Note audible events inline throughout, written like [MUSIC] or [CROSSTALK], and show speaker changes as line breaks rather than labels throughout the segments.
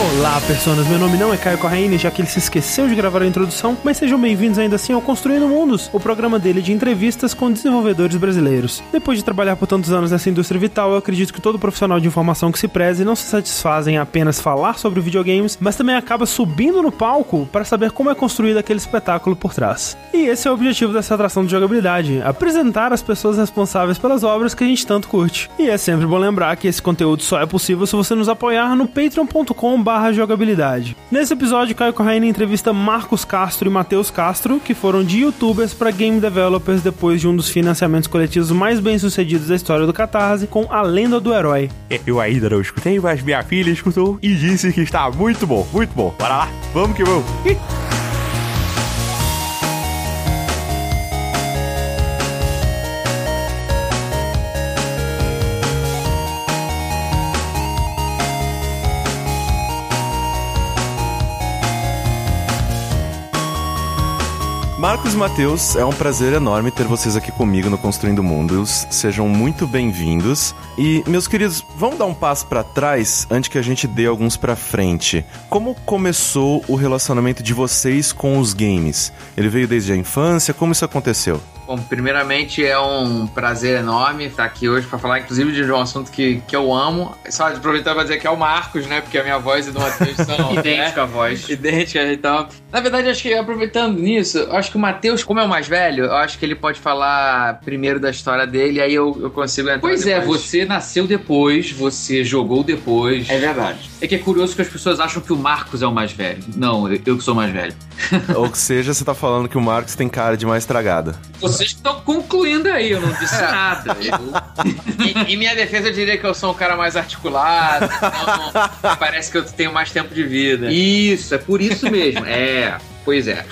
Olá, personas. Meu nome não é Caio Corraine, já que ele se esqueceu de gravar a introdução, mas sejam bem-vindos ainda assim ao Construindo Mundos, o programa dele de entrevistas com desenvolvedores brasileiros. Depois de trabalhar por tantos anos nessa indústria vital, eu acredito que todo profissional de informação que se preze não se satisfaz em apenas falar sobre videogames, mas também acaba subindo no palco para saber como é construído aquele espetáculo por trás. E esse é o objetivo dessa atração de jogabilidade: apresentar as pessoas responsáveis pelas obras que a gente tanto curte. E é sempre bom lembrar que esse conteúdo só é possível se você nos apoiar no patreon.com jogabilidade. Nesse episódio, Caio Corraine entrevista Marcos Castro e Matheus Castro, que foram de youtubers para game developers depois de um dos financiamentos coletivos mais bem sucedidos da história do Catarse, com A Lenda do Herói.
Eu ainda não escutei, mas minha filha escutou e disse que está muito bom, muito bom. Bora lá, vamos que vamos. Marcos e Matheus, é um prazer enorme ter vocês aqui comigo no Construindo Mundos. Sejam muito bem-vindos. E, meus queridos, vamos dar um passo para trás antes que a gente dê alguns para frente. Como começou o relacionamento de vocês com os games? Ele veio desde a infância? Como isso aconteceu?
Bom, primeiramente é um prazer enorme estar aqui hoje para falar, inclusive, de um assunto que, que eu amo. Só aproveitar para dizer que é o Marcos, né? Porque a minha voz e do Matheus são. [LAUGHS]
Idêntica
né?
a voz.
Idêntica, então. Na verdade, acho que aproveitando nisso, eu acho que o Matheus, como é o mais velho, eu acho que ele pode falar primeiro da história dele, aí eu, eu consigo entrar.
Pois é,
depois.
você nasceu depois, você jogou depois.
É verdade.
É que é curioso que as pessoas acham que o Marcos é o mais velho. Não, eu que sou mais velho.
Ou seja, você tá falando que o Marcos tem cara de mais estragada.
Vocês estão concluindo aí, eu não disse
É.
nada. Eu-
Em, em minha defesa, eu diria que eu sou um cara mais articulado, então parece que eu tenho mais tempo de vida.
Isso, é por isso mesmo. É, pois é.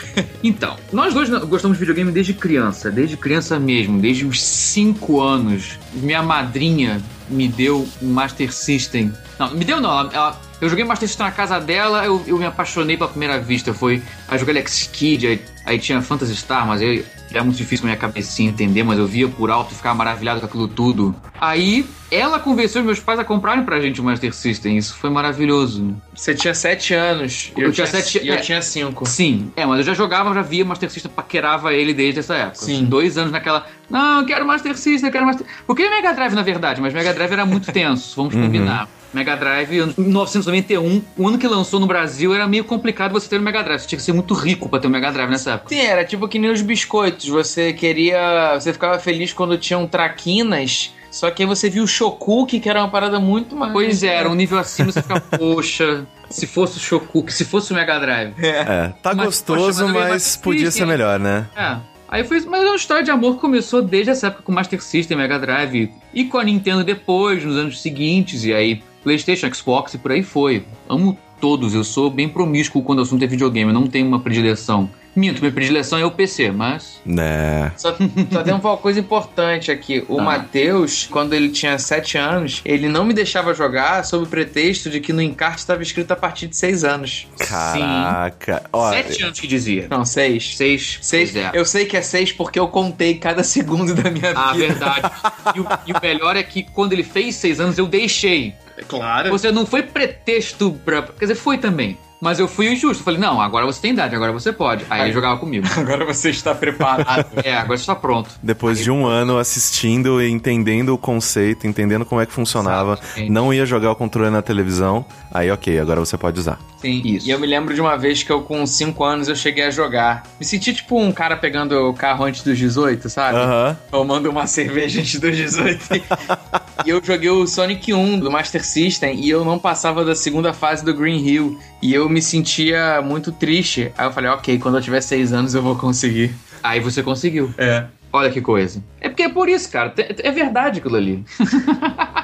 Então, nós dois gostamos de videogame desde criança, desde criança mesmo, desde os 5 anos. Minha madrinha me deu um Master System. Não, me deu não, ela, ela- eu joguei Master System na casa dela, eu, eu me apaixonei pela primeira vista. Foi. Aí joguei Alex Kidd, aí, aí tinha Phantasy Star, mas eu, era muito difícil pra minha cabecinha entender, mas eu via por alto e ficava maravilhado com aquilo tudo. Aí ela convenceu os meus pais a comprarem pra gente o Master System. Isso foi maravilhoso.
Você tinha sete anos e eu,
Eu tinha sete-
e eu
é.
tinha cinco.
Sim, é, mas eu já jogava, já via Master System, paquerava ele desde essa época.
Sim.
Dois anos naquela. Não, eu quero Master System, eu quero Master. Porque é Mega Drive, na verdade, mas Mega Drive era muito [LAUGHS] tenso, vamos combinar. Mega Drive, ano- 1991, o ano que lançou no Brasil, era meio complicado você ter um Mega Drive. Você tinha que ser muito rico pra ter um Mega Drive nessa época.
Sim, era tipo que nem os biscoitos. Você queria. Você ficava feliz quando tinham traquinas. Só que aí você viu o Shokuki, que era uma parada muito mais.
Pois é, era um nível acima, você fica, [LAUGHS] poxa, se fosse o Shokuki, se fosse o Mega Drive.
É, tá
Mas,
gostoso,
poxa, mas eu
mas, podia ser melhor, né?
É. Aí foi, mas é uma história de amor que começou desde essa época com Master System, Mega Drive e com a Nintendo depois, nos anos seguintes, e aí PlayStation, Xbox e por aí foi. Amo todos, eu sou bem promíscuo quando o assunto é videogame, eu não tenho uma predileção. Minto, minha predileção é o PC, mas.
Né.
Só, só tem uma coisa importante aqui. O
Ah.
Matheus, quando ele tinha 7 anos, ele não me deixava jogar sob o pretexto de que no encarte estava escrito a partir de 6 anos.
Caraca. Ó,
Sete anos que dizia.
Não, 6.
Seis.
6.
Pois é.
Eu sei que é 6 porque eu contei cada [LAUGHS] segundo da minha
Ah,
vida.
verdade. E o, e o melhor é que quando ele fez seis anos, eu deixei.
Claro.
Você não foi pretexto pra. Quer dizer, foi também. Mas eu fui injusto. Falei, não, agora você tem idade, agora você pode. Aí ele jogava comigo. [LAUGHS]
Agora você está preparado.
É, agora você tá pronto.
depois de um ano assistindo e entendendo o conceito, entendendo como é que funcionava,
Exato.
não ia jogar o controle na televisão, aí ok, agora você pode usar.
Sim,
Isso.
E eu me lembro de uma vez que eu, com 5 anos, eu cheguei a jogar. Me senti tipo um cara pegando o carro antes dos 18, sabe?
Aham.
Tomando uma [LAUGHS] cerveja antes dos 18. e eu joguei o Sonic 1 do Master System e eu não passava da segunda fase do Green Hill. E eu me sentia muito triste. Aí eu falei, ok, quando eu tiver 6 anos eu vou conseguir.
Aí você conseguiu.
É.
Olha que coisa. É porque é por isso, cara. É verdade aquilo ali. [LAUGHS]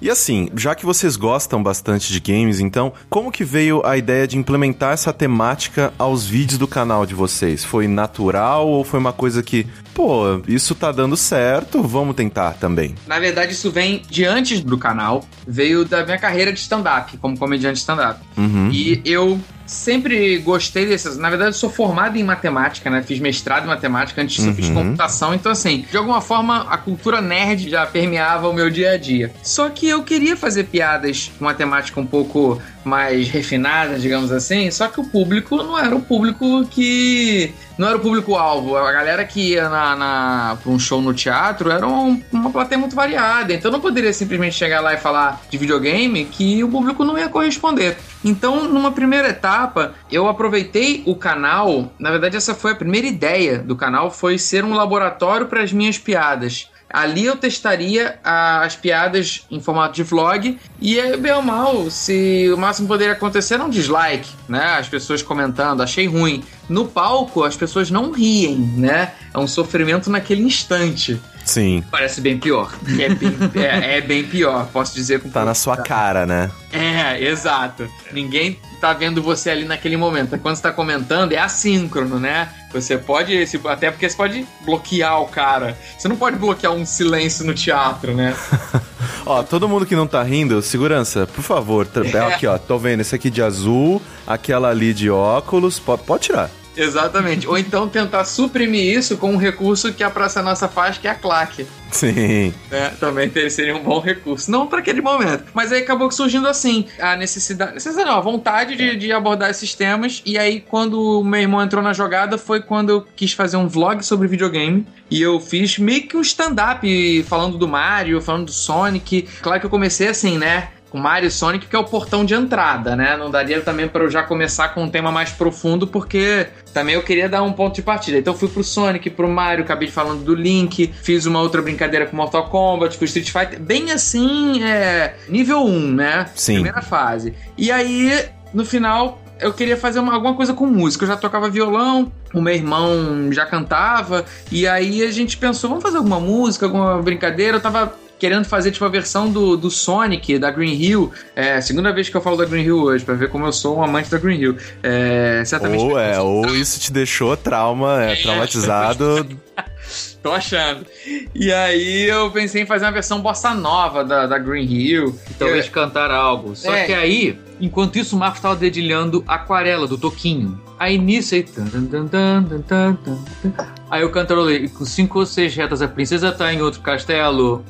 E assim, já que vocês gostam bastante de games, então, como que veio a ideia de implementar essa temática aos vídeos do canal de vocês? Foi natural ou foi uma coisa que, pô, isso tá dando certo, vamos tentar também?
Na verdade, isso vem de antes do canal. Veio da minha carreira de stand-up, como comediante stand-up.
Uhum.
E eu sempre gostei dessas. Na verdade, eu sou formado em matemática, né? Fiz mestrado em matemática, antes disso eu fiz
Uhum.
computação. Então, assim, de alguma forma, a cultura nerd já permeava o meu dia a dia. Só que eu queria fazer piadas com matemática um pouco mais refinadas, digamos assim, só que o público não era o público que. Não era o público-alvo. A galera que ia na, na, pra um show no teatro era um, uma plateia muito variada. Então não poderia simplesmente chegar lá e falar de videogame que o público não ia corresponder. Então, numa primeira etapa, eu aproveitei o canal. Na verdade, essa foi a primeira ideia do canal, foi ser um laboratório para as minhas piadas. Ali eu testaria as piadas em formato de vlog e, bem ou mal, se o máximo poderia acontecer era um dislike, né? As pessoas comentando, achei ruim. No palco, as pessoas não riem, né? É um sofrimento naquele instante.
Sim.
Parece bem pior.
É bem, é, é bem pior, posso dizer. Com
tá na sua cara, né?
É, exato. Ninguém tá vendo você ali naquele momento. Quando você tá comentando, é assíncrono, né? Você pode, até porque você pode bloquear o cara. Você não pode bloquear um silêncio no teatro, né? [LAUGHS]
ó, todo mundo que não tá rindo, segurança, por favor. [LAUGHS] É. Aqui, ó, tô vendo esse aqui de azul, aquela ali de óculos, pode, pode tirar.
Exatamente. Ou então tentar suprimir isso com um recurso que a Praça Nossa faz, que é a claque.
Sim.
É, também seria um bom recurso. Não para aquele momento. Mas aí acabou surgindo assim a necessidade. Necessidade não, a vontade de, de, abordar esses temas. E aí, quando o meu irmão entrou na jogada, foi quando eu quis fazer um vlog sobre videogame. E eu fiz meio que um stand-up falando do Mario, falando do Sonic. Claro que eu comecei assim, né? Com Mario e Sonic, que é o portão de entrada, né? Não daria também para eu já começar com um tema mais profundo, porque também eu queria dar um ponto de partida. Então fui pro Sonic, pro Mario, acabei falando do Link, fiz uma outra brincadeira com Mortal Kombat, com Street Fighter, bem assim, é, nível 1, né?
Sim.
Primeira fase. E aí, no final, eu queria fazer uma, alguma coisa com música. Eu já tocava violão, o meu irmão já cantava, e aí a gente pensou, vamos fazer alguma música, alguma brincadeira. Eu tava querendo fazer tipo a versão do, do Sonic, da Green Hill. É segunda vez que eu falo da Green Hill hoje, pra ver como eu sou um amante da Green Hill. É, certamente.
Ou é, ou isso te deixou trauma, é, traumatizado. [LAUGHS]
Tô achando. E aí eu pensei em fazer uma versão bossa nova da, da Green Hill.
Talvez eu... cantar algo. Só é. que aí, enquanto isso, o Marcos tava dedilhando Aquarela, do Toquinho. Aí nisso aí. Aí eu cantarolei, com cinco ou seis retas, a princesa tá em outro castelo.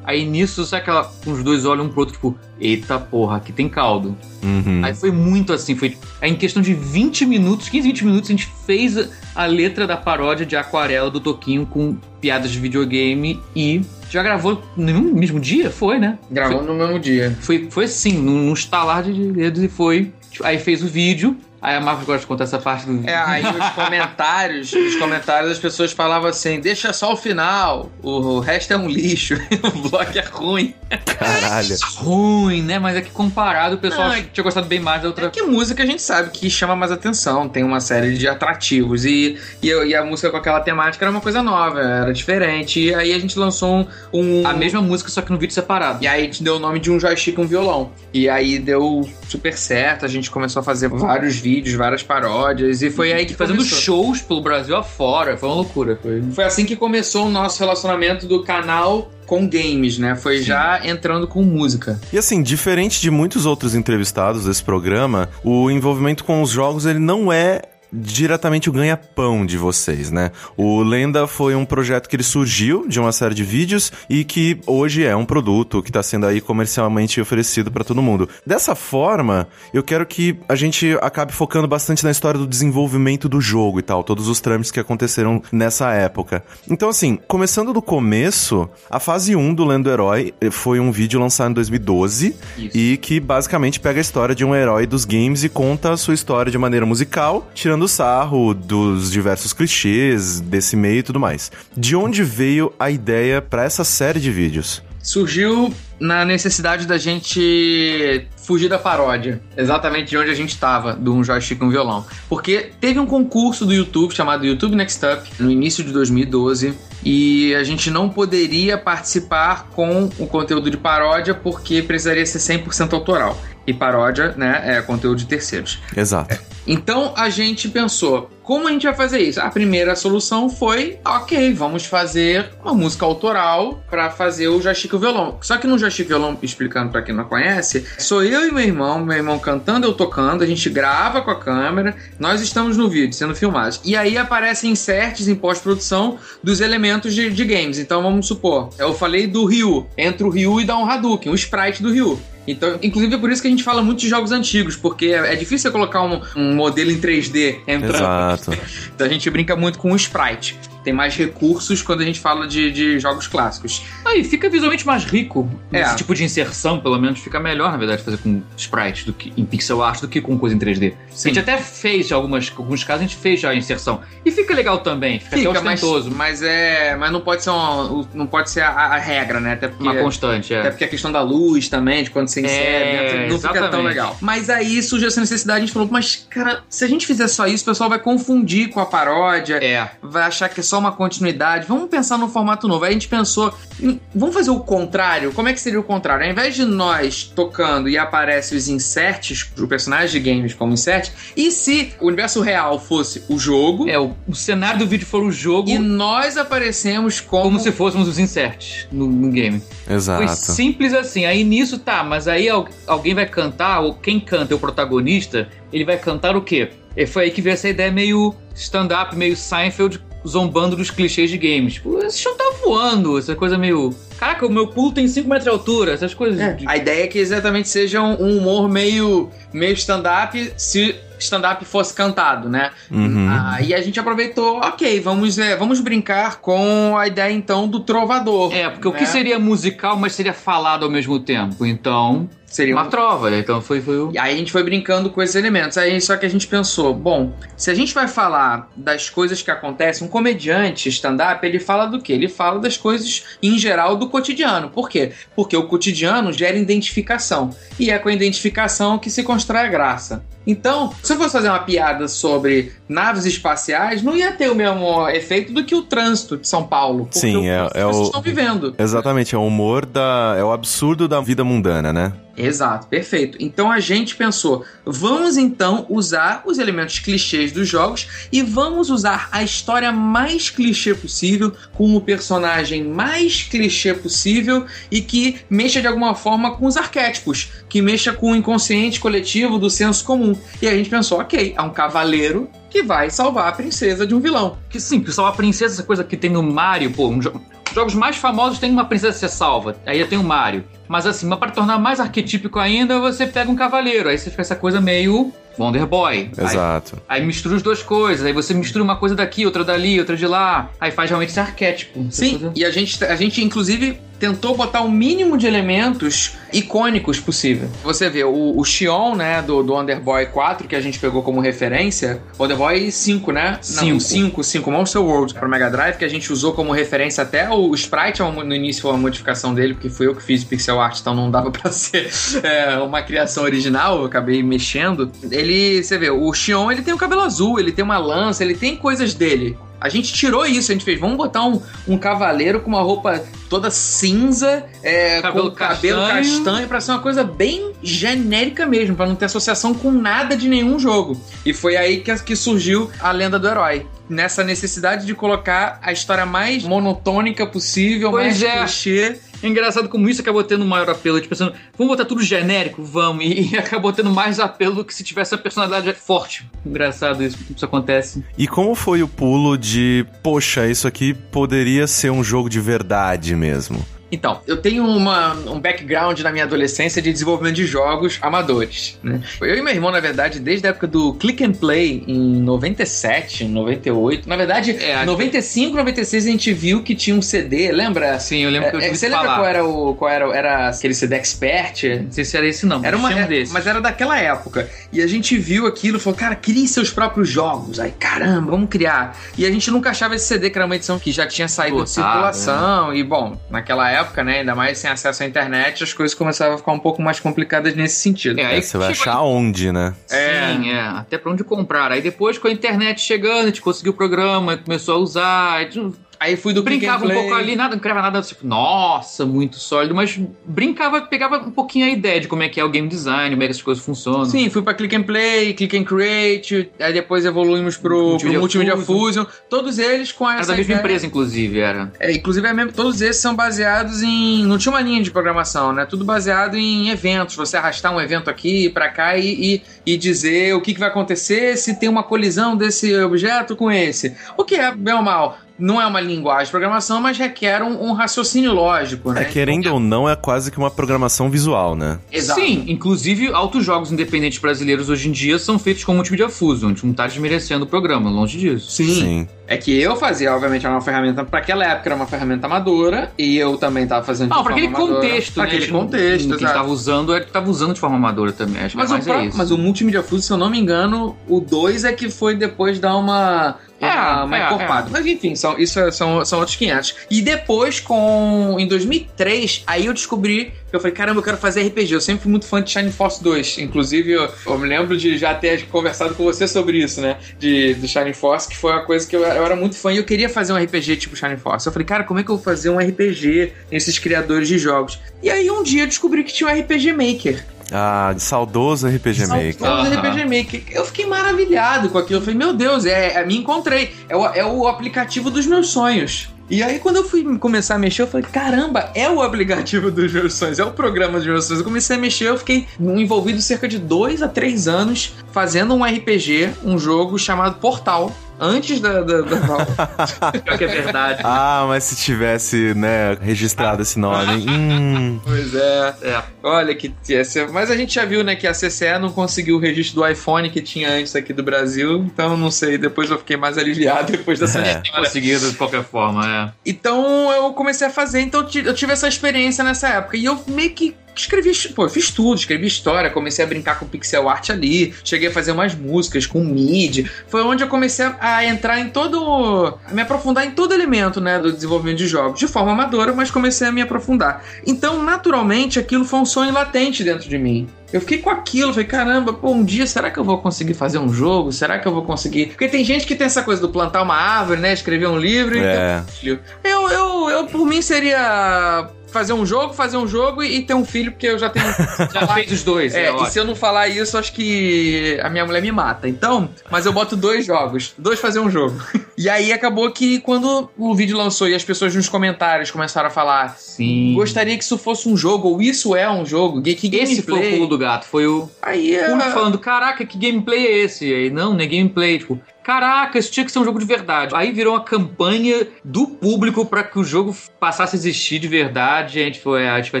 Aí [LAUGHS] nisso, sabe aquela. Com os dois olham um pro outro, tipo, eita porra, aqui tem caldo.
Uhum.
Aí foi muito assim, foi. Aí em questão de 20 minutos, 15, 20 minutos, a gente fez a, a letra da paródia de Aquarela do Toquinho com piadas de videogame e já gravou no mesmo dia? Foi, né?
Gravou
foi,
no mesmo dia.
Foi, foi assim, num, num estalar de dedos e foi. Aí fez o vídeo, Aí a Marvel gosta de contar essa parte do
É, aí os comentários, os comentários as pessoas falavam assim: deixa só o final, o resto é um lixo, [LAUGHS] o blog é ruim.
Caralho.
ruim, né? Mas é que comparado, o pessoal Não, é... tinha gostado bem mais da outra.
É que música a gente sabe que chama mais atenção, tem uma série de atrativos. E, e, e a música com aquela temática era uma coisa nova, era diferente. E aí a gente lançou um,
um. A mesma música, só que no vídeo separado.
E aí a gente deu o nome de um joystick e um violão. E aí deu super certo, a gente começou a fazer vários vídeos várias paródias, e foi aí que
Fazendo
começou.
shows pelo Brasil afora, foi uma loucura. Foi...
foi assim que começou o nosso relacionamento do canal com games, né? Foi Sim. já entrando com música.
E assim, diferente de muitos outros entrevistados desse programa, o envolvimento com os jogos ele não é diretamente o ganha-pão de vocês, né? O Lenda foi um projeto que ele surgiu de uma série de vídeos e que hoje é um produto que está sendo aí comercialmente oferecido para todo mundo. Dessa forma, eu quero que a gente acabe focando bastante na história do desenvolvimento do jogo e tal, todos os trâmites que aconteceram nessa época. Então, assim, começando do começo, a fase 1 do Lendo Herói foi um vídeo lançado em 2012 Isso. e que basicamente pega a história de um herói dos games e conta a sua história de maneira musical, tirando tirando sarro dos diversos clichês desse meio e tudo mais. De onde veio a ideia para essa série de vídeos?
Surgiu na necessidade da gente fugir da paródia, exatamente de onde a gente estava, de um joystick e um violão. Porque teve um concurso do YouTube chamado YouTube Next Up no início de 2012 e a gente não poderia participar com o conteúdo de paródia porque precisaria ser 100% autoral. E paródia, né, é conteúdo de terceiros.
Exato.
Então a gente pensou, como a gente vai fazer isso? A primeira solução foi, ok, vamos fazer uma música autoral para fazer o joystick e o violão. Só que no joystick e violão, explicando para quem não conhece, sou eu e meu irmão, meu irmão cantando, eu tocando, a gente grava com a câmera, nós estamos no vídeo sendo filmados. E aí aparecem inserts em pós-produção dos elementos de, de games. Então vamos supor, eu falei do Ryu, entra o Ryu e dá um Hadouken, o sprite do Ryu. Então, inclusive é por isso que a gente fala muito de jogos antigos, porque é, é difícil você colocar um, um modelo em 3D entrando.
Exato. [LAUGHS]
Então a gente brinca muito com o sprite. Tem mais recursos quando a gente fala de, de jogos clássicos.
Aí fica visualmente mais rico.
É.
Esse tipo de inserção, pelo menos, fica melhor, na verdade, fazer com sprite do que em pixel art do que com coisa em 3D.
Sim.
A gente até fez, em algumas, alguns casos, a gente fez já a inserção. E fica legal também, fica,
Fica,
até
mas, mas é, mas não pode ser uma, não pode ser a, a regra, né? Até porque
Uma constante, é.
Até porque a questão da luz também, de quando você insere,
É,
né, não fica tão legal. Mas aí surgiu essa necessidade, a gente falou, mas, cara, se a gente fizer só isso, o pessoal vai confundir com a paródia,
É.
vai achar que é só uma continuidade. Vamos pensar num formato novo. Aí a gente pensou, em- vamos fazer o contrário? Como é que seria o contrário? Ao invés de nós tocando e aparecem os inserts, o personagem de games como insert, e se o universo real fosse o jogo,
É, o, o cenário do vídeo for o jogo,
e nós aparecemos como...
como se fôssemos os inserts no, no game. Foi
Exato.
simples assim. Aí nisso tá, mas aí al- alguém vai cantar, ou quem canta é o protagonista, ele vai cantar o quê? E foi aí que veio essa ideia meio stand-up, meio Seinfeld, zombando dos clichês de games. Tipo, esse chão tá voando, essa coisa meio. Caraca, o meu pulo tem 5 metros de altura, essas coisas.
É,
de-
A ideia é que exatamente seja um, um humor meio, meio stand-up se stand-up fosse cantado, né?
Uhum.
Aí a gente aproveitou, ok, vamos, é, vamos brincar com a ideia então do trovador.
É, porque o
né?
que seria musical, mas seria falado ao mesmo tempo. Então,
Seria
uma
um...
trova, né? Então foi, foi o.
E aí a gente foi brincando com esses elementos. Aí só que a gente pensou, bom, se a gente vai falar das coisas que acontecem, um comediante stand-up, ele fala do quê? Ele fala das coisas em geral do cotidiano. Por quê? Porque o cotidiano gera identificação. E é com a identificação que se constrói a graça. Então, se eu fosse fazer uma piada sobre naves espaciais, não ia ter o mesmo efeito do que o trânsito de São Paulo. Porque
Sim,
o-
é-
as
é
pessoas
o-
estão vivendo.
Exatamente, é o humor da. É o absurdo da vida mundana, né?
Exato, perfeito. Então a gente pensou, vamos então usar os elementos clichês dos jogos e vamos usar a história mais clichê possível, com o personagem mais clichê possível e que mexa de alguma forma com os arquétipos, que mexa com o inconsciente coletivo do senso comum. E a gente pensou, ok, é um cavaleiro que vai salvar a princesa de um vilão.
Que sim, porque salvar a princesa, essa coisa que tem no Mario, pô, um jo- os jogos mais famosos tem uma princesa ser salva, aí tem o Mario. Mas assim, mas para tornar mais arquetípico ainda, você pega um cavaleiro, aí você fica essa coisa meio Wonder Boy. Aí,
Exato.
aí mistura as duas coisas, aí você mistura uma coisa daqui, outra dali, outra de lá, aí faz realmente esse arquétipo.
Sim,
coisa-
e a gente, a gente inclusive tentou botar o mínimo de elementos icônicos possível. Você vê, o, o Xion, né, do, do Underboy 4, que a gente pegou como referência, Underboy 5, né?
Cinco.
Não, 5, 5, Monster World para Mega Drive, que a gente usou como referência até o, o Sprite, no início foi uma modificação dele, porque fui eu que fiz pixel art, então não dava [LAUGHS] pra ser é, uma criação original, eu acabei mexendo. Ele, você vê, o Xion, ele tem o cabelo azul, ele tem uma lança, ele tem coisas dele. A gente tirou isso, a gente fez, vamos botar um, um cavaleiro com uma roupa toda cinza, é,
Cabelo
com cabelo
castanho.
castanho, pra ser uma coisa bem genérica mesmo, pra não ter associação com nada de nenhum jogo. E foi aí que, que surgiu a lenda do herói. Nessa necessidade de colocar a história mais monotônica possível,
Pois
mais
é.
clichê.
É engraçado como isso acabou tendo maior apelo. Tipo, pensando, vamos botar tudo genérico? Vamos. E, e acabou tendo mais apelo do que se tivesse uma personalidade forte. Engraçado isso, isso acontece.
E como foi o pulo de, poxa, isso aqui poderia ser um jogo de verdade mesmo?
Então, eu tenho uma, um background na minha adolescência de desenvolvimento de jogos amadores. Né? Eu e meu irmão, na verdade, desde a época do Click and Play, em 97, 98. Na verdade,
É, acho
em 95, 96 a gente viu que tinha um CD, lembra?
Sim, eu lembro que eu
É, é, você lembra
falar.
qual era o. Qual era, era aquele CD Expert?
Não sei se era esse não,
Era uma,
chama
é,
desse.
mas era daquela época. E a gente viu aquilo e falou, cara, crie seus próprios jogos. Aí, caramba, vamos criar. E a gente nunca achava esse CD que era uma edição que já tinha saído de
Esgotado,
circulação. E, bom, naquela época, né, ainda mais sem acesso à internet, as coisas começavam a ficar um pouco mais complicadas nesse sentido.
É, aí
É, você vai achar onde, né?
Sim, é. Até pra onde comprar. Aí depois, com a internet chegando, a gente conseguiu o programa, começou a usar. A gente
Aí fui do
brincava um pouco ali, nada, não criava nada tipo, nossa, muito sólido, mas brincava, pegava um pouquinho a ideia de como é que é o game design, como é que essas coisas funcionam.
Sim, fui pra Click and Play, Click and Create, aí depois evoluímos pro
Multimedia
pro Multimedia
Fusion.
Fusion. Todos eles com
Era
essa
da mesma
ideia-
empresa, inclusive, era.
É, inclusive, é mesmo, todos esses são baseados em. Não tinha uma linha de programação, né? Tudo baseado em eventos. Você arrastar um evento aqui pra cá e, e, e dizer o que, que vai acontecer se tem uma colisão desse objeto com esse. O que é, bem ou mal? Não é uma linguagem de programação, mas requer um, um raciocínio lógico, né?
É, querendo ou não, é quase que uma programação visual, né?
Exato.
Sim, inclusive altos jogos independentes brasileiros hoje em dia são feitos com Multimedia Fusion. A gente não tá desmerecendo o programa, longe disso.
Sim. É que eu fazia, obviamente, era uma ferramenta. Pra aquela época era uma ferramenta amadora. E eu também tava fazendo.
Pra
forma
aquele
amadora.
contexto,
Pra
né?
aquele
A gente não-
contexto,
Quem
exato.
tava usando, é que tava usando de forma amadora também. Acho que
Mas,
é
o
mais
pró-
é isso.
mas o Multimedia Fusion, se eu não me engano, o 2 é que foi depois dar uma.
É,
uma
é,
encorpada.
é.
Mas enfim, são, isso é- são, são outros 500. E depois, com em 2003, aí eu descobri que eu falei: caramba, eu quero fazer RPG. Eu sempre fui muito fã de Shining Force 2. Inclusive, eu, eu me lembro de já ter conversado com você sobre isso, né? De, do Shining Force, que foi uma coisa que eu, eu era muito fã e eu queria fazer um RPG tipo Shining Force. Eu falei: cara, como é que eu vou fazer um RPG nesses criadores de jogos? E aí um dia eu descobri que tinha um RPG Maker.
Ah, saudoso RPG Maker.
Saudoso
Aham.
RPG Maker. Eu fiquei maravilhado com aquilo. Eu falei, meu Deus, é, é- me encontrei. É o, é o aplicativo dos meus sonhos. E aí, quando eu fui começar a mexer, eu falei, caramba, é o aplicativo dos meus sonhos, é o programa dos meus sonhos. Eu comecei a mexer, eu fiquei envolvido cerca de dois a três anos fazendo um RPG, um jogo chamado Portal, antes da, da, da [LAUGHS]
que é verdade.
Ah, mas se tivesse, né, registrado esse nome. hum.
pois é.
É.
Olha que ser- Mas a gente já viu, né, que a CCE não conseguiu o registro do iPhone que tinha antes aqui do Brasil. Então, não sei, depois eu fiquei mais aliviado depois dessa
É.
história.
Conseguido de qualquer forma, é.
Então eu comecei a fazer, então eu tive essa experiência nessa época. E eu meio que escrevi, pô, eu fiz tudo, escrevi história, comecei a brincar com pixel art ali, cheguei a fazer umas músicas com MIDI. Foi onde eu comecei a, entrar em todo. a me aprofundar em todo elemento, né, do desenvolvimento de jogos. De forma amadora, mas comecei a me aprofundar. Então, naturalmente, aquilo foi um sonho latente dentro de mim. Eu fiquei com aquilo, falei, caramba, pô, um dia será que eu vou conseguir fazer um jogo? Será que eu vou conseguir? Porque tem gente que tem essa coisa do plantar uma árvore, né? Escrever um livro
É.
filho. Eu, eu, eu, por mim, seria fazer um jogo, fazer um jogo e, e ter um filho, porque eu já tenho. [LAUGHS]
Já fez os dois,
É,
é,
e
ótimo.
se eu não falar isso, acho que a minha mulher me mata. Então, mas eu boto dois jogos, dois fazer um jogo. [LAUGHS] E aí acabou que quando o vídeo lançou e as pessoas nos comentários começaram a falar,
Sim.
gostaria que isso fosse um jogo, ou isso é um jogo, que que
Esse foi o
gameplay.
pulo do gato. Foi o
Aí é.
público falando, caraca, que gameplay é esse? E aí, não, não é gameplay. Tipo, caraca, isso tinha que ser um jogo de verdade. Aí virou uma campanha do público pra que o jogo passasse a existir de verdade. A gente foi, "É, a gente vai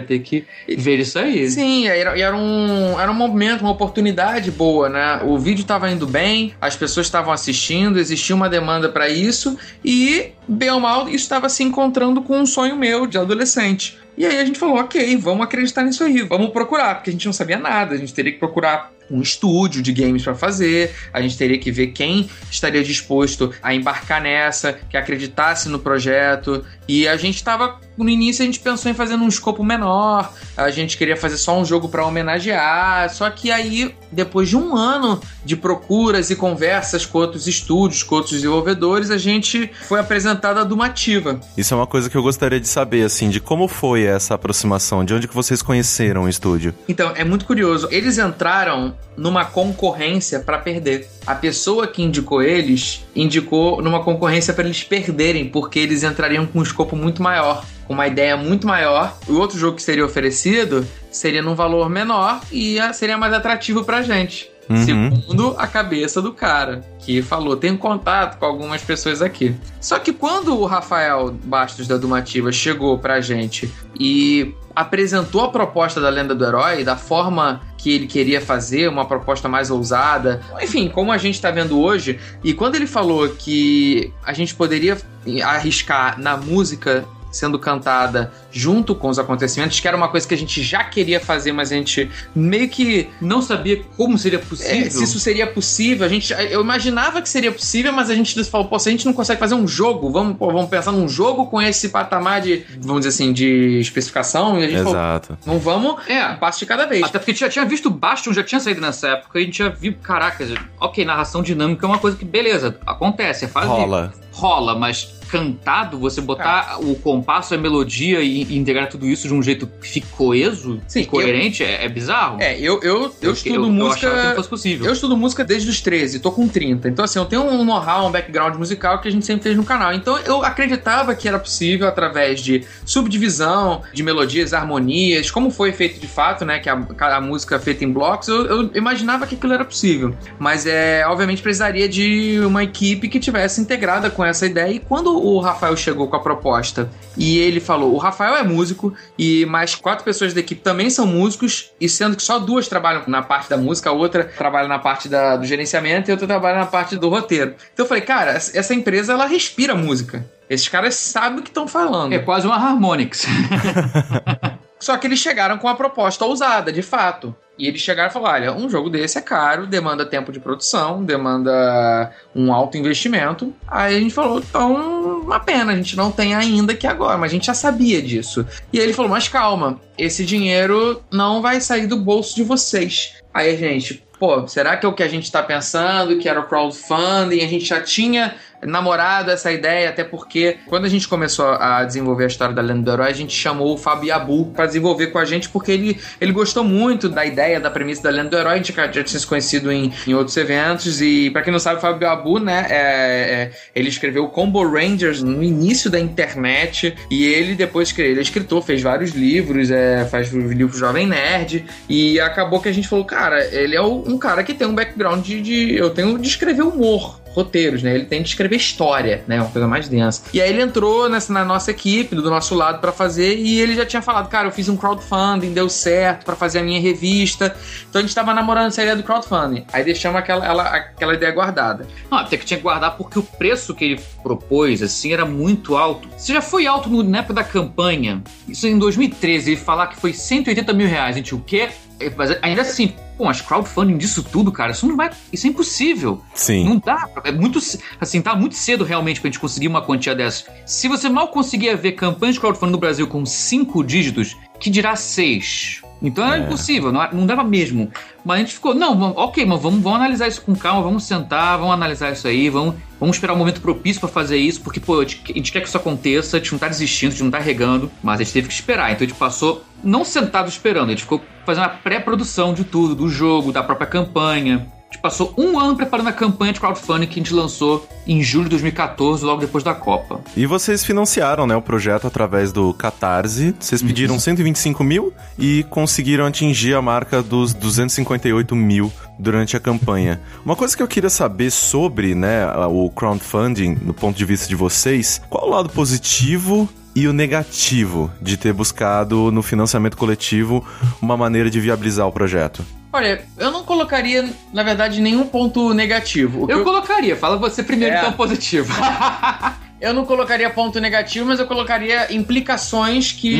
ter que ver isso aí.
Sim, era, era, um, era um momento, uma oportunidade boa, né? O vídeo estava indo bem, as pessoas estavam assistindo, existia uma demanda para isso e, bem ou mal, isso estava se encontrando com um sonho meu de adolescente. E aí a gente falou, ok, vamos acreditar nisso aí, vamos procurar, porque a gente não sabia nada, a gente teria que procurar um estúdio de games para fazer, a gente teria que ver quem estaria disposto a embarcar nessa, que acreditasse no projeto. E a gente estava no início a gente pensou em fazer num escopo menor, a gente queria fazer só um jogo para homenagear, só que aí depois de um ano de procuras e conversas com outros estúdios, com outros desenvolvedores, a gente foi apresentado a Dumativa.
Isso é uma coisa que eu gostaria de saber, assim, de como foi essa aproximação, de onde que vocês conheceram o estúdio.
Então, é muito curioso. Eles entraram numa concorrência para perder. A pessoa que indicou eles indicou numa concorrência para eles perderem, porque eles entrariam com um escopo muito maior, com uma ideia muito maior. O outro jogo que seria oferecido seria num valor menor e ia- seria mais atrativo pra gente.
Uhum.
Segundo a cabeça do cara, que falou: tenho contato com algumas pessoas aqui. Só que quando o Rafael Bastos da Dumativa chegou pra gente e apresentou a proposta da Lenda do Herói, da forma que ele queria fazer, uma proposta mais ousada, enfim, como a gente tá vendo hoje, e quando ele falou que a gente poderia arriscar na música sendo cantada junto com os acontecimentos, que era uma coisa que a gente já queria fazer, mas a gente meio que
Não sabia como seria possível.
é, se isso seria possível, a gente, eu imaginava que seria possível, mas a gente falou, pô, se a gente não consegue fazer um jogo, vamos, pô, vamos pensar num jogo com esse patamar de, vamos dizer assim, de especificação, e a gente falou,
Exato.
não vamos,
É.
um passo de cada vez.
Até porque já tinha visto Bastion, já tinha saído nessa época, e a gente já viu, caraca, ok, narração dinâmica é uma coisa que, beleza, acontece, é fácil.
Rola.
Rola, mas cantado, você botar o compasso, a melodia e, e integrar tudo isso de um jeito que fique coeso
Sim,
e coerente, é, é bizarro.
É, eu, eu, eu, estudo
eu,
música.
Eu que fosse possível.
Eu estudo música desde os 13, tô com 30. Então, assim, eu tenho um know-how, um background musical que a gente sempre fez no canal. Então, eu acreditava que era possível através de subdivisão, de melodias, harmonias, como foi feito de fato, né? Que a, a música é feita em blocos, eu, eu imaginava que aquilo era possível. Mas, é, obviamente, precisaria de uma equipe que tivesse integrada com essa ideia. E quando o Rafael chegou com a proposta e ele falou: o Rafael é músico e mais quatro pessoas da equipe também são músicos, e sendo que só duas trabalham na parte da música, a outra trabalha na parte da, do gerenciamento e a outra trabalha na parte do roteiro. Então eu falei, cara, essa empresa ela respira música. Esses caras sabem o que estão falando.
É quase uma Harmonix. [LAUGHS]
Só que eles chegaram com uma proposta ousada, de fato. E eles chegaram e falaram: olha, um jogo desse é caro, demanda tempo de produção, demanda um alto investimento. Aí a gente falou: então, uma pena, a gente não tem ainda aqui agora, mas a gente já sabia disso. E aí ele falou: mas calma, esse dinheiro não vai sair do bolso de vocês. Aí a gente, pô, será que é o que a gente tá pensando, que era o crowdfunding? A gente já tinha namorado essa ideia, até porque quando a gente começou a desenvolver a história da Lenda do Herói, a gente chamou o Fábio para desenvolver com a gente, porque ele, ele gostou muito da ideia, da premissa da Lenda do Herói, a gente já, tinha se conhecido em, em outros eventos, e para quem não sabe, o Fábio né, é, é, ele escreveu Combo Rangers no início da internet, e ele depois, ele é escritor, fez vários livros, é, faz livros Jovem Nerd, e acabou que a gente falou, cara, ele é um cara que tem um background de, de eu tenho de escrever humor, roteiros, né? Ele tem de escrever história, né? Uma coisa mais densa. E aí ele entrou nessa, na nossa equipe, do nosso lado, para fazer, e ele já tinha falado, cara, eu fiz um crowdfunding, deu certo para fazer a minha revista. Então a gente tava namorando essa ideia do crowdfunding. Aí deixamos aquela, ela, aquela ideia guardada.
Não, até que tinha que guardar porque o preço que ele propôs, assim, era muito alto. Você já foi alto no, na época da campanha, isso em 2013, ele falar que foi 180 mil reais. A gente, o quê? Mas ainda assim, Pô, mas crowdfunding disso tudo, cara, isso não vai. Isso é impossível.
Sim.
Não dá. É muito. Assim, tá muito cedo realmente pra gente conseguir uma quantia dessa. Se você mal conseguia ver campanhas de crowdfunding no Brasil com cinco dígitos, que dirá seis? Então era é. impossível, não, não dava mesmo. Mas a gente ficou, não, vamos, ok, mas vamos, vamos analisar isso com calma, vamos sentar, vamos analisar isso aí, vamos, vamos esperar o um momento propício para fazer isso, porque, pô, a gente, a gente, quer que isso aconteça, a gente não tá desistindo, a gente não tá regando, mas a gente teve que esperar. Então a gente passou, não sentado esperando, a gente ficou fazendo a pré-produção de tudo, do jogo, da própria campanha, gente passou um ano preparando a campanha de crowdfunding que a gente lançou em julho de 2014, logo depois da Copa.
E vocês financiaram né, o projeto através do Catarse. Vocês pediram Isso. 125 mil e conseguiram atingir a marca dos 258 mil durante a campanha. Uma coisa que eu queria saber sobre né, o crowdfunding, do ponto de vista de vocês, qual o lado positivo e o negativo de ter buscado no financiamento coletivo uma maneira de viabilizar o projeto?
Olha, eu não colocaria, na verdade, nenhum ponto negativo.
Eu, eu, colocaria, fala você primeiro é. então positivo. [LAUGHS]
eu não colocaria ponto negativo, mas eu colocaria implicações que,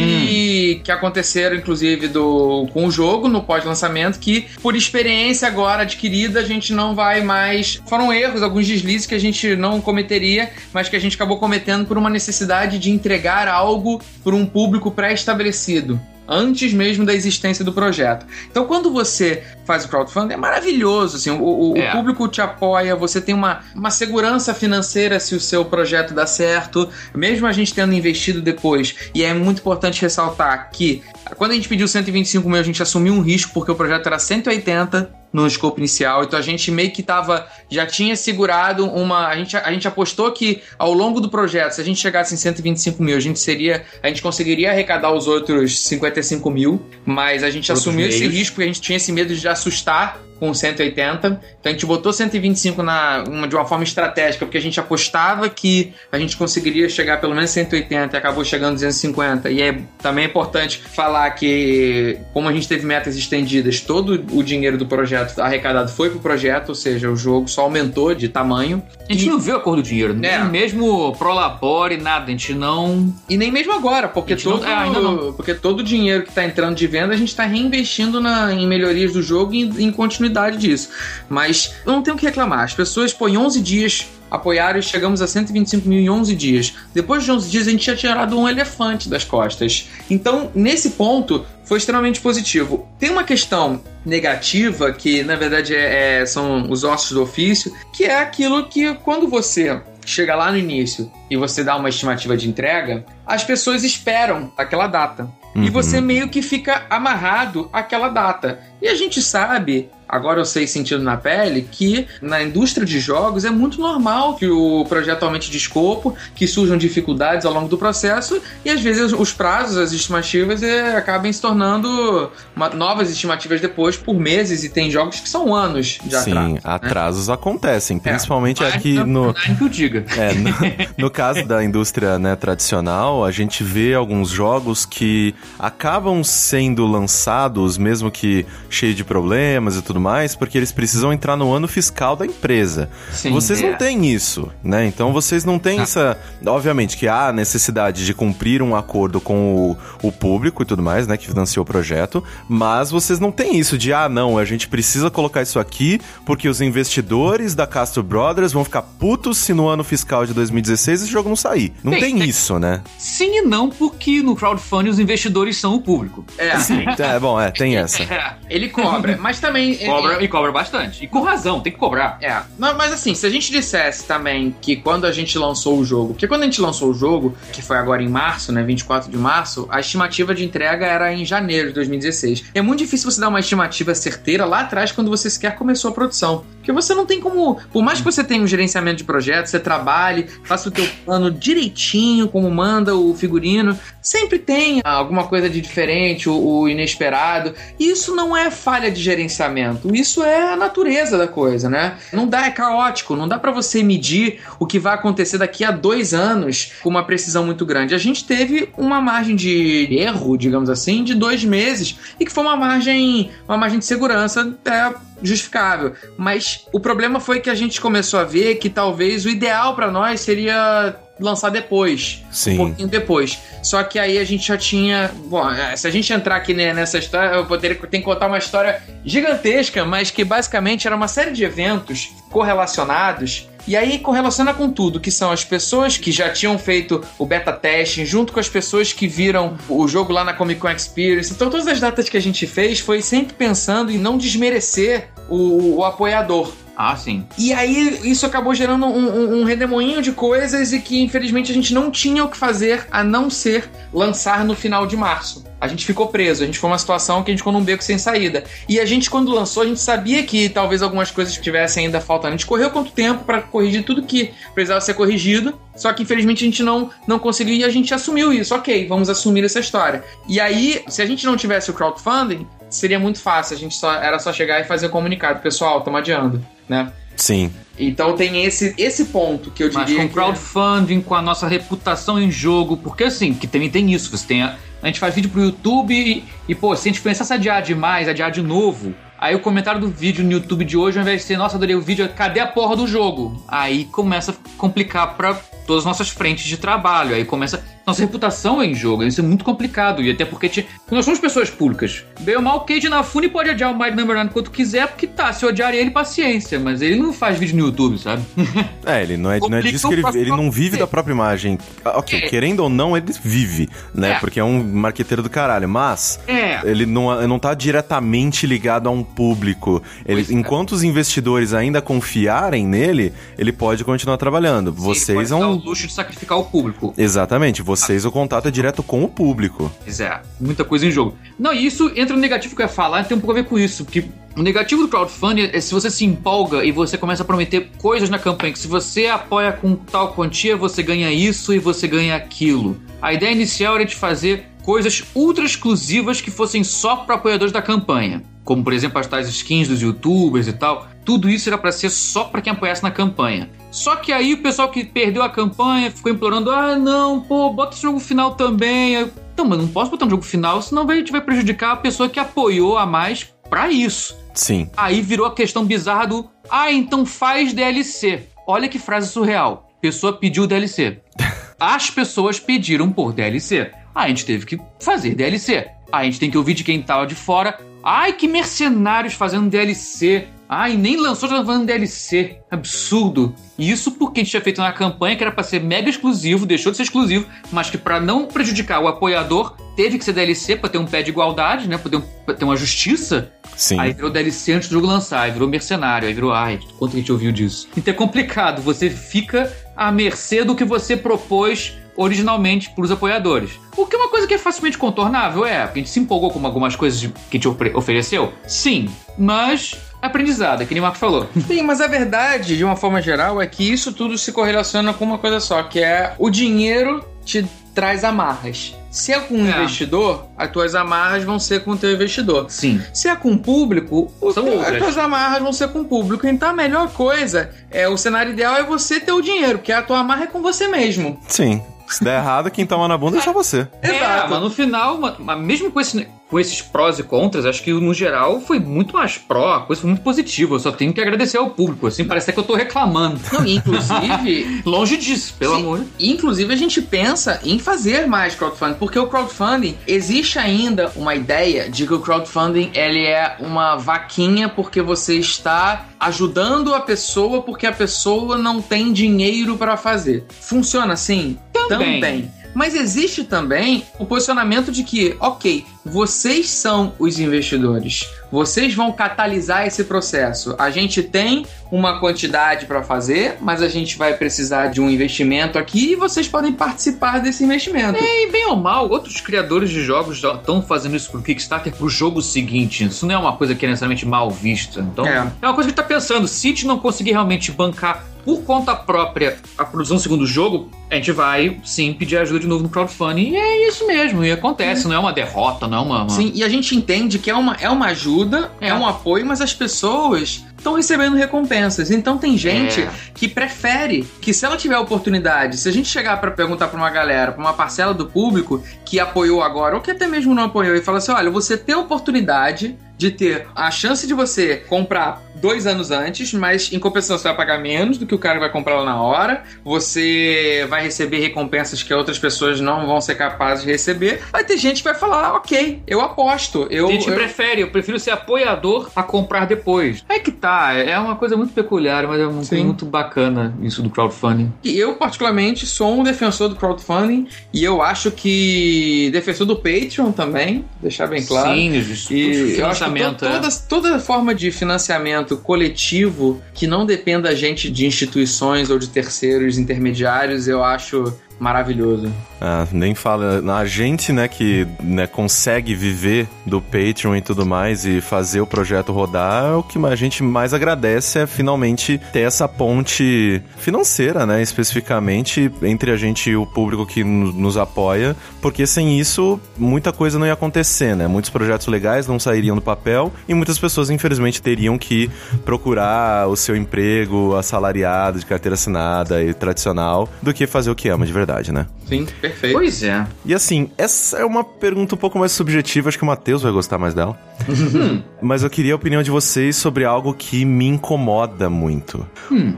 hum. que aconteceram, inclusive, do, com o jogo no pós-lançamento, que, por experiência agora adquirida, a gente não vai mais. Foram erros, alguns deslizes que a gente não cometeria, mas que a gente acabou cometendo por uma necessidade de entregar algo para um público pré-estabelecido antes mesmo da existência do projeto. Então, quando você faz o crowdfunding, é maravilhoso. Assim, o, o, é. o, público te apoia, você tem uma, uma segurança financeira se o seu projeto dá certo, mesmo a gente tendo investido depois. E é muito importante ressaltar que quando a gente pediu 125 mil, a gente assumiu um risco porque o projeto era 180 no scope inicial. Então a gente meio que tava. Já tinha segurado uma. A gente, a gente apostou que ao longo do projeto, se a gente chegasse em 125 mil, a gente seria. A gente conseguiria arrecadar os outros 55 mil. Mas a gente assumiu esse risco porque a gente tinha esse medo de assustar com 180. Então a gente botou 125 na, uma, de uma forma estratégica, porque a gente apostava que a gente conseguiria chegar pelo menos 180 e acabou chegando 250. E é também é importante falar que, como a gente teve metas estendidas, todo o dinheiro do projeto arrecadado foi pro projeto, ou seja, o jogo só aumentou de tamanho.
A gente e... não viu a cor do dinheiro, nem é. mesmo Prolabore, nada, a gente não.
E nem mesmo agora, porque todo, não... É, ainda não. porque todo o dinheiro que está entrando de venda a gente está reinvestindo na, em melhorias do jogo e em continuidade continuidade disso. Mas eu não tenho o que reclamar. As pessoas, pô, em 11 dias apoiaram e chegamos a 125 mil em 11 dias. Depois de 11 dias, a gente tinha tirado um elefante das costas. Então, nesse ponto, foi extremamente positivo. Tem uma questão negativa, que na verdade é, é, são os ossos do ofício, que é aquilo que quando você chega lá no início e você dá uma estimativa de entrega, as pessoas esperam aquela data. Uhum. E você meio que fica amarrado àquela data. E a gente sabe agora eu sei sentido na pele, que na indústria de jogos é muito normal que o projeto aumente de escopo, que surjam dificuldades ao longo do processo e às vezes os prazos, as estimativas é, acabem se tornando uma, novas estimativas depois por meses e tem jogos que são anos de
Sim,
atraso. Sim,
atrasos né? acontecem, principalmente
é,
aqui no,
que eu diga. [LAUGHS]
É, no, no caso da indústria né, tradicional, a gente vê alguns jogos que acabam sendo lançados, mesmo que cheio de problemas e tudo mais, porque eles precisam entrar no ano fiscal da empresa.
Sim,
vocês
é.
não têm isso, né? Então vocês não têm
Ah.
essa. Obviamente que há necessidade de cumprir um acordo com o, o público e tudo mais, né? Que financiou o projeto, mas vocês não têm isso de, ah, não, a gente precisa colocar isso aqui porque os investidores da Castro Brothers vão ficar putos se no ano fiscal de 2016 esse jogo não sair. Não
Tem,
tem
tem.
isso, né?
Sim e não, porque no crowdfunding os investidores são o público.
É,
É, bom, é, tem [LAUGHS] essa.
É,
ele cobra, [LAUGHS] mas também.
Cobra, e cobra bastante. E com razão, tem que cobrar.
É, não, mas assim, se a gente dissesse também que quando a gente lançou o jogo, porque quando a gente lançou o jogo, que foi agora em março, né, 24 de março, a estimativa de entrega era em janeiro de 2016. É muito difícil você dar uma estimativa certeira lá atrás quando você sequer começou a produção. Porque você não tem como, por mais que você tenha um gerenciamento de projeto, você trabalhe, faça o teu plano direitinho, como manda o figurino, sempre tem alguma coisa de diferente, o, o inesperado. E isso não é falha de gerenciamento, isso é a natureza da coisa, né? Não dá, é caótico, não dá pra você medir o que vai acontecer daqui a dois anos com uma precisão muito grande. A gente teve uma margem de erro, digamos assim, de dois meses e que foi uma margem, uma margem de segurança é, justificável. Mas o problema foi que a gente começou a ver que talvez o ideal pra nós seria lançar depois.
Sim.
Um pouquinho depois. Só que aí a gente já tinha. Bom, é, se a gente entrar aqui nessa história, eu poderia ter que contar uma história gigantesca, mas que basicamente era uma série de eventos correlacionados. E aí correlaciona com tudo, que são as pessoas que já tinham feito o beta testing, junto com as pessoas que viram o jogo lá na Comic Con Experience. Então todas as datas que a gente fez foi sempre pensando em não desmerecer o, o apoiador.
Ah, sim.
E aí isso acabou gerando um, um, um redemoinho de coisas e que infelizmente a gente não tinha o que fazer a não ser lançar no final de março. A gente ficou preso, a gente foi uma situação que a gente ficou num beco sem saída. E a gente, quando lançou, a gente sabia que talvez algumas coisas tivessem ainda faltando. A gente correu quanto tempo para corrigir tudo que precisava ser corrigido, só que infelizmente a gente não, não conseguiu e a gente assumiu isso. Ok, vamos assumir essa história. E aí, se a gente não tivesse o crowdfunding, seria muito fácil. A gente só era só chegar e fazer o comunicado. Pessoal, estamos adiando, né?
Sim.
Então tem esse, esse ponto que eu
Mas
diria
com
que-
crowdfunding, com a nossa reputação em jogo, porque assim, que também tem isso, você tem a, a gente faz vídeo pro YouTube e, e, pô, se a gente a adiar demais, adiar de novo, aí o comentário do vídeo no YouTube de hoje, ao invés de ser, nossa, adorei o vídeo, cadê a porra do jogo? Aí começa a complicar pra todas as nossas frentes de trabalho, aí começa nossa reputação é em jogo, isso é muito complicado, e até porque nós somos pessoas públicas. Bem ou mal, o Cage Nafune pode adiar o My Number 9 quanto quiser, porque tá, se eu odiar ele, paciência, mas ele não faz vídeo no YouTube, sabe? [LAUGHS]
É, ele não é, não é disso que ele, ele não vive da própria imagem. Ah, Ok,
É.
querendo ou não, ele vive, né?
É.
Porque é um marqueteiro do caralho. Mas
É.
ele não, não tá diretamente ligado a um público. Ele,
Pois é.
enquanto os investidores ainda confiarem nele, ele pode continuar trabalhando.
Ele
Vocês vão.
o luxo de sacrificar o público.
Exatamente, vocês o contato é direto com o público.
Pois é, muita coisa em jogo. Não, e isso entra no negativo que eu ia falar, tem um pouco a ver com isso, porque o negativo do crowdfunding é se você se empolga e você começa a prometer coisas na campanha, que se você apoia com tal quantia, você ganha isso e você ganha aquilo. A ideia inicial era de fazer coisas ultra exclusivas que fossem só para apoiadores da campanha. Como, por exemplo, as tais skins dos youtubers e tal. Tudo isso era para ser só para quem apoiasse na campanha. Só que aí o pessoal que perdeu a campanha ficou implorando: ah, não, pô, bota esse jogo final também. Eu, então, mas não posso botar um jogo final, senão vai, a gente vai prejudicar a pessoa que apoiou a mais pra isso.
Sim.
Aí virou a questão bizarra do: ah, então faz DLC. Olha que frase surreal. Pessoa pediu DLC. [LAUGHS] As pessoas pediram por DLC. A gente teve que fazer DLC. A gente tem que ouvir de quem tava de fora. Ai, que mercenários fazendo DLC. Ai, nem lançou, já tá fazendo DLC. Absurdo. E isso porque a gente tinha feito uma campanha que era pra ser mega exclusivo, deixou de ser exclusivo, mas que pra não prejudicar o apoiador, teve que ser DLC pra ter um pé de igualdade, né? Pra ter, um- pra ter uma justiça.
Sim.
Aí virou DLC antes do jogo lançar, aí virou mercenário, aí virou. Ai, quanto a gente ouviu disso? Então é complicado, você fica à mercê do que você propôs originalmente pros apoiadores. O que é uma coisa que é facilmente contornável, é, porque a gente se empolgou com algumas coisas que a gente ofereceu. Sim, mas aprendizado, é que nem o Marco falou.
Sim, mas a verdade, de uma forma geral, é que isso tudo se correlaciona com uma coisa só, que é o dinheiro te traz amarras. Se é com um
É.
investidor, as tuas amarras vão ser com o teu investidor.
Sim.
Se é com o público, o
São
teu- as tuas amarras vão ser com o público. Então a melhor coisa, é o cenário ideal é você ter o dinheiro, porque a tua amarra é com você mesmo.
Sim. Se der errado, quem toma na bunda é só você.
É, mas no final, mesmo com, esse- com esses prós e contras, acho que no geral foi muito mais pró, a coisa foi muito positiva. Eu só tenho que agradecer ao público, assim, parece até que eu tô reclamando.
Não, inclusive, [LAUGHS]
Longe disso, pelo
Sim.
amor.
Inclusive, a gente pensa em fazer mais crowdfunding, porque o crowdfunding existe ainda uma ideia de que o crowdfunding ele é uma vaquinha porque você está ajudando a pessoa porque a pessoa não tem dinheiro para fazer. Funciona assim?
Também.
Mas existe também o posicionamento de que, ok, vocês são os investidores, vocês vão catalisar esse processo. A gente tem uma quantidade para fazer, mas a gente vai precisar de um investimento aqui e vocês podem participar desse investimento.
E bem ou mal, outros criadores de jogos já estão fazendo isso pro Kickstarter pro jogo seguinte. Isso não é uma coisa que é necessariamente mal vista. Então,
É.
é, uma coisa que tá pensando. Se a gente não conseguir realmente bancar por conta própria a produção do segundo jogo, a gente vai sim pedir ajuda de novo no crowdfunding. E é isso mesmo, e acontece. Não é uma derrota, não é uma. uma-
Sim, e a gente entende que é uma, é uma ajuda, é.
É.
um apoio, mas as pessoas estão recebendo recompensas. Então tem gente
É.
que prefere que se ela tiver a oportunidade, se a gente chegar pra perguntar pra uma galera, pra uma parcela do público que apoiou agora ou que até mesmo não apoiou e fala assim, olha, você tem a oportunidade de ter a chance de você comprar dois anos antes, mas em compensação você vai pagar menos do que o cara vai comprar lá na hora. Você vai receber recompensas que outras pessoas não vão ser capazes de receber. Vai ter gente que vai falar, ok, eu aposto. Eu,
a gente
eu-
prefere, eu prefiro ser apoiador a comprar depois. É que tá, é uma coisa muito peculiar, mas é
Sim.
coisa muito bacana isso do crowdfunding.
E eu, particularmente, sou um defensor do crowdfunding e eu acho que defensor do Patreon também, deixar bem claro.
Sim,
E eu acho
financiamento.
to-
é.
toda, toda forma de financiamento coletivo que não dependa a gente de instituições ou de terceiros intermediários, eu acho maravilhoso.
Ah, nem fala. A gente, né, que né, consegue viver do Patreon e tudo mais e fazer o projeto rodar, o que a gente mais agradece é finalmente ter essa ponte financeira, né, especificamente entre a gente e o público que no- nos apoia, porque sem isso muita coisa não ia acontecer, né? Muitos projetos legais não sairiam do papel e muitas pessoas, infelizmente, teriam que procurar o seu emprego assalariado, de carteira assinada e tradicional, do que fazer o que ama de verdade, né?
Sim, perfeito.
Pois é.
E assim, essa é uma pergunta um pouco mais subjetiva, acho que o Matheus vai gostar mais dela. [LAUGHS] Mas eu queria a opinião de vocês sobre algo que me incomoda muito.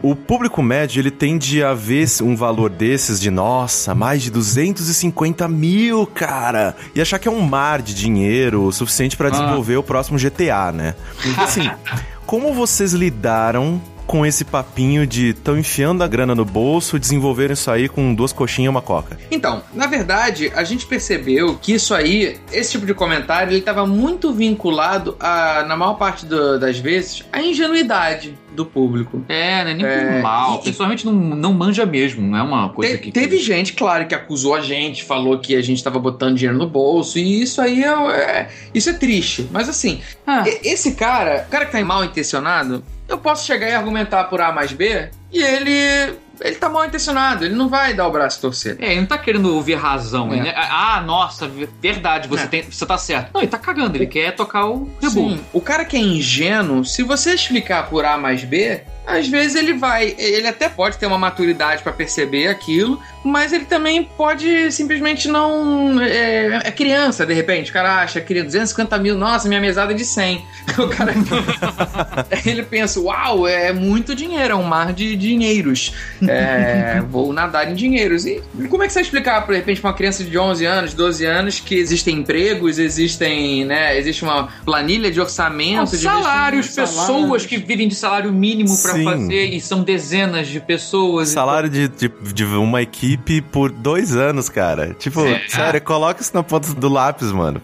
O público médio, ele tende a ver um valor desses de, nossa, mais de 250 mil, cara! E achar que é um mar de dinheiro o suficiente pra desenvolver o próximo GTA, né? Assim, como vocês lidaram com esse papinho de tão enfiando a grana no bolso, desenvolveram isso aí com duas coxinhas e uma coca?
Então, na verdade, a gente percebeu que isso aí, esse tipo de comentário, ele estava muito vinculado a, na maior parte do- das vezes, à ingenuidade do público.
É, não é nem
É,
por mal.
e-
Pessoalmente não, não manja mesmo, não é uma coisa
Te-
que.
Teve gente, claro, que acusou a gente, falou que a gente estava botando dinheiro no bolso, e isso aí é, é- isso é triste. Mas assim,
Ah,
esse cara, o cara que tá mal intencionado, eu posso chegar e argumentar por A mais B, e ele. Ele tá mal intencionado, ele não vai dar o braço torcer.
É, ele não tá querendo ouvir razão.
É.
né? Ah, nossa, verdade, você,
É.
tem, você tá certo. Não, ele tá cagando, ele quer tocar o reboot.
Sim, o cara que é ingênuo, se você explicar por A mais B, às vezes ele vai, ele até pode ter uma maturidade pra perceber aquilo, mas ele também pode simplesmente não. É, é criança, de repente. O cara acha que 250 mil, nossa, minha mesada é de 100. [LAUGHS] O cara. [LAUGHS] ele pensa, uau, é muito dinheiro, é um mar de dinheiros. É, vou nadar em dinheiros. E como é que você vai explicar, de repente, pra uma criança de 11 anos, 12 anos, que existem empregos, existem, né, existe uma planilha de orçamento, de
salários, pessoas
salários.
que vivem de salário mínimo pra
Sim.
fazer e são dezenas de pessoas.
Salário de, de, de uma equipe por dois anos, cara. Tipo,
É.
sério, coloca isso na ponta do lápis, mano.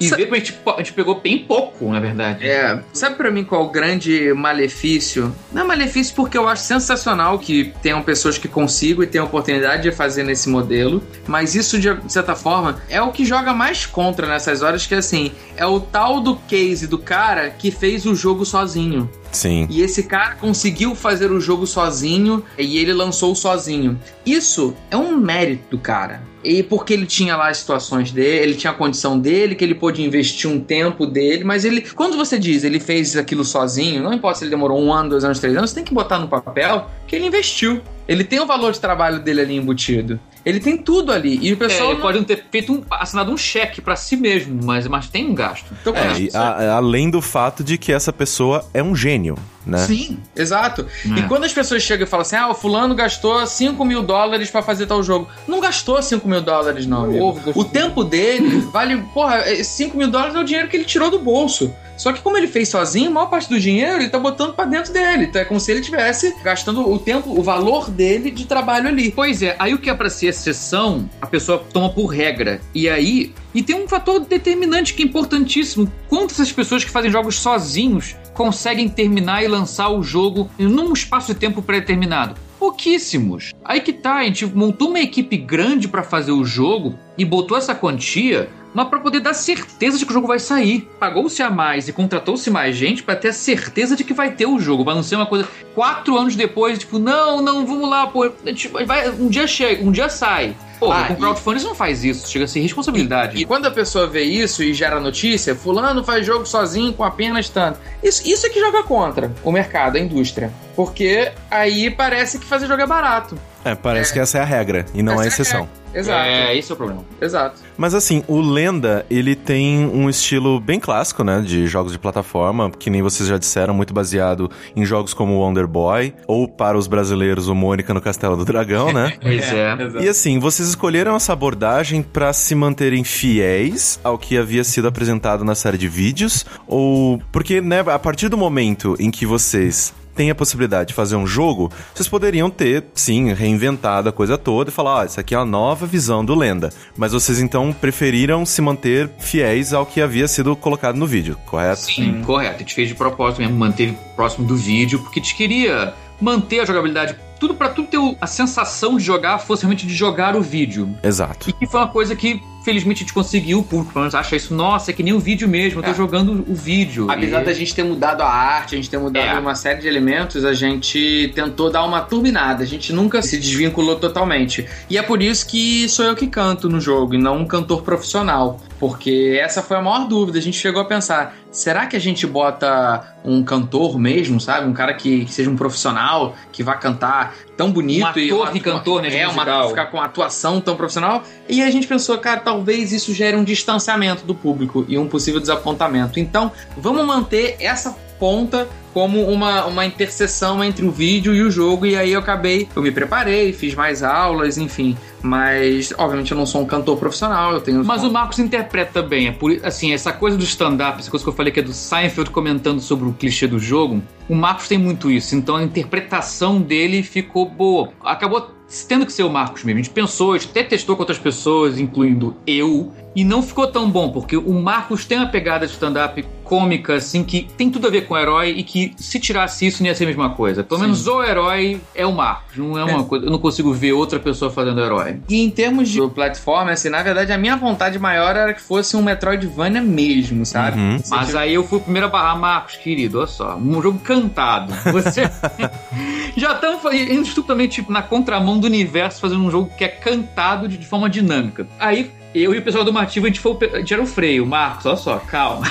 E
Sa-
ver que a gente, a gente pegou bem pouco, na verdade.
É, sabe pra mim qual é o grande malefício? Não é malefício porque eu acho sensacional que tenham pessoas que consigam e tenham a oportunidade de fazer nesse modelo, mas isso de certa forma é o que joga mais contra nessas horas que assim, é o tal do case do cara que fez o jogo sozinho.
Sim.
E esse cara conseguiu fazer o jogo sozinho e ele lançou sozinho. Isso é um mérito cara. E porque ele tinha lá as situações dele, ele tinha a condição dele, que ele pôde investir um tempo dele, mas ele. Quando você diz ele fez aquilo sozinho, não importa se ele demorou um ano, dois anos, três anos, você tem que botar no papel que ele investiu. Ele tem o valor de trabalho dele ali embutido. Ele tem tudo ali. E o
É,
pessoal.
ele
não-
pode não ter feito um, assinado um cheque pra si mesmo, mas, mas tem um gasto.
Então,
É, a- além do fato de que essa pessoa é um gênio, né?
Sim, exato.
É.
E quando as pessoas chegam e falam assim: ah, o fulano gastou 5 mil dólares pra fazer tal jogo. Não gastou 5 mil dólares, não, amigo. O tempo dele vale. Porra, 5 mil dólares é o dinheiro que ele tirou do bolso. Só que como ele fez sozinho, a maior parte do dinheiro ele tá botando pra dentro dele. Então é como se ele tivesse gastando o tempo, o valor dele de trabalho ali.
Pois é, aí o que é pra ser exceção, a pessoa toma por regra. E aí. E tem um fator determinante que é importantíssimo. Quantas essas pessoas que fazem jogos sozinhos conseguem terminar e lançar o jogo num espaço de tempo pré-determinado? Pouquíssimos. Aí que tá, a gente montou uma equipe grande pra fazer o jogo e botou essa quantia, mas pra poder dar certeza de que o jogo vai sair. Pagou-se a mais e contratou-se mais gente pra ter a certeza de que vai ter o jogo. Pra não ser uma coisa quatro anos depois, tipo, não, não, vamos lá, pô, vai, um dia chega, um dia sai. Pô,
Ah,
com
e-
crowdfunding não faz isso, chega a ser responsabilidade.
E quando a pessoa vê isso e gera notícia, fulano faz jogo sozinho com apenas tanto. Isso, isso é que joga contra o mercado, a indústria. Porque aí parece que fazer jogo é barato.
É, parece que essa é a regra e não
Essa
a
é a
exceção.
Exato.
É, esse é o problema.
Exato.
Mas assim, o Lenda, ele tem um estilo bem clássico, né, de jogos de plataforma, que nem vocês já disseram, muito baseado em jogos como Wonder Boy, ou para os brasileiros, o Mônica no Castelo do Dragão, né? [LAUGHS]
Pois é.
E assim, vocês escolheram essa abordagem pra se manterem fiéis ao que havia sido apresentado na série de vídeos? Ou. Porque, né, a partir do momento em que vocês têm a possibilidade de fazer um jogo, vocês poderiam ter, sim, reinventado a coisa toda e falar: ó, isso aqui é uma nova visão do Lenda. Mas vocês então preferiram se manter fiéis ao que havia sido colocado no vídeo, correto?
Sim, correto. A gente fez de propósito mesmo, manteve próximo do vídeo, porque a gente queria manter a jogabilidade, tudo pra tudo ter a sensação de jogar fosse realmente de jogar o vídeo.
Exato.
E que foi uma coisa que, felizmente, a gente conseguiu, o público pelo menos acha isso, nossa, é que nem o vídeo mesmo, eu tô
É.
jogando o vídeo.
Apesar
E-
da gente ter mudado a arte, a gente ter mudado
É.
uma série de elementos, a gente tentou dar uma turbinada. A gente nunca se desvinculou totalmente. E é por isso que sou eu que canto no jogo e não um cantor profissional. Porque essa foi a maior dúvida. A gente chegou a pensar: será que a gente bota um cantor mesmo, sabe? Um cara que, que seja um profissional, que vá cantar tão bonito
Um
e.
ator
uma-
que cantor, né,
É, uma,
musical.
ficar com uma atuação tão profissional. E a gente pensou, cara, talvez isso gere um distanciamento do público e um possível desapontamento. Então, vamos manter essa ponta como uma, uma interseção entre o vídeo e o jogo. E aí eu acabei, eu me preparei, fiz mais aulas, enfim. Mas, obviamente, eu não sou um cantor profissional, eu tenho.
Mas o Marcos interpreta bem. É por, assim, essa coisa do stand-up, essa coisa que eu falei que é do Seinfeld comentando sobre o clichê do jogo, o Marcos tem muito isso. Então a interpretação dele ficou boa. Acabou tendo que ser o Marcos mesmo. A gente pensou, a gente até testou com outras pessoas, incluindo eu, e não ficou tão bom, porque o Marcos tem uma pegada de stand-up cômica, assim, que tem tudo a ver com o herói e que se tirasse isso não ia ser a mesma coisa. Pelo menos o herói é o Marcos, não é uma coisa. Eu não consigo ver outra pessoa fazendo herói.
E em termos de plataforma, assim, na verdade, a minha vontade maior era que fosse um Metroidvania mesmo, sabe?
Uhum.
Mas aí eu fui o primeiro a barrar Marcos, querido, olha só, um jogo cantado. Você [LAUGHS] já estamos indo estupidamente tipo, na contramão do universo fazendo um jogo que é cantado de, de forma dinâmica. Aí eu e o pessoal do Mativo, a gente, foi, a gente era o freio. Marcos, olha só, calma.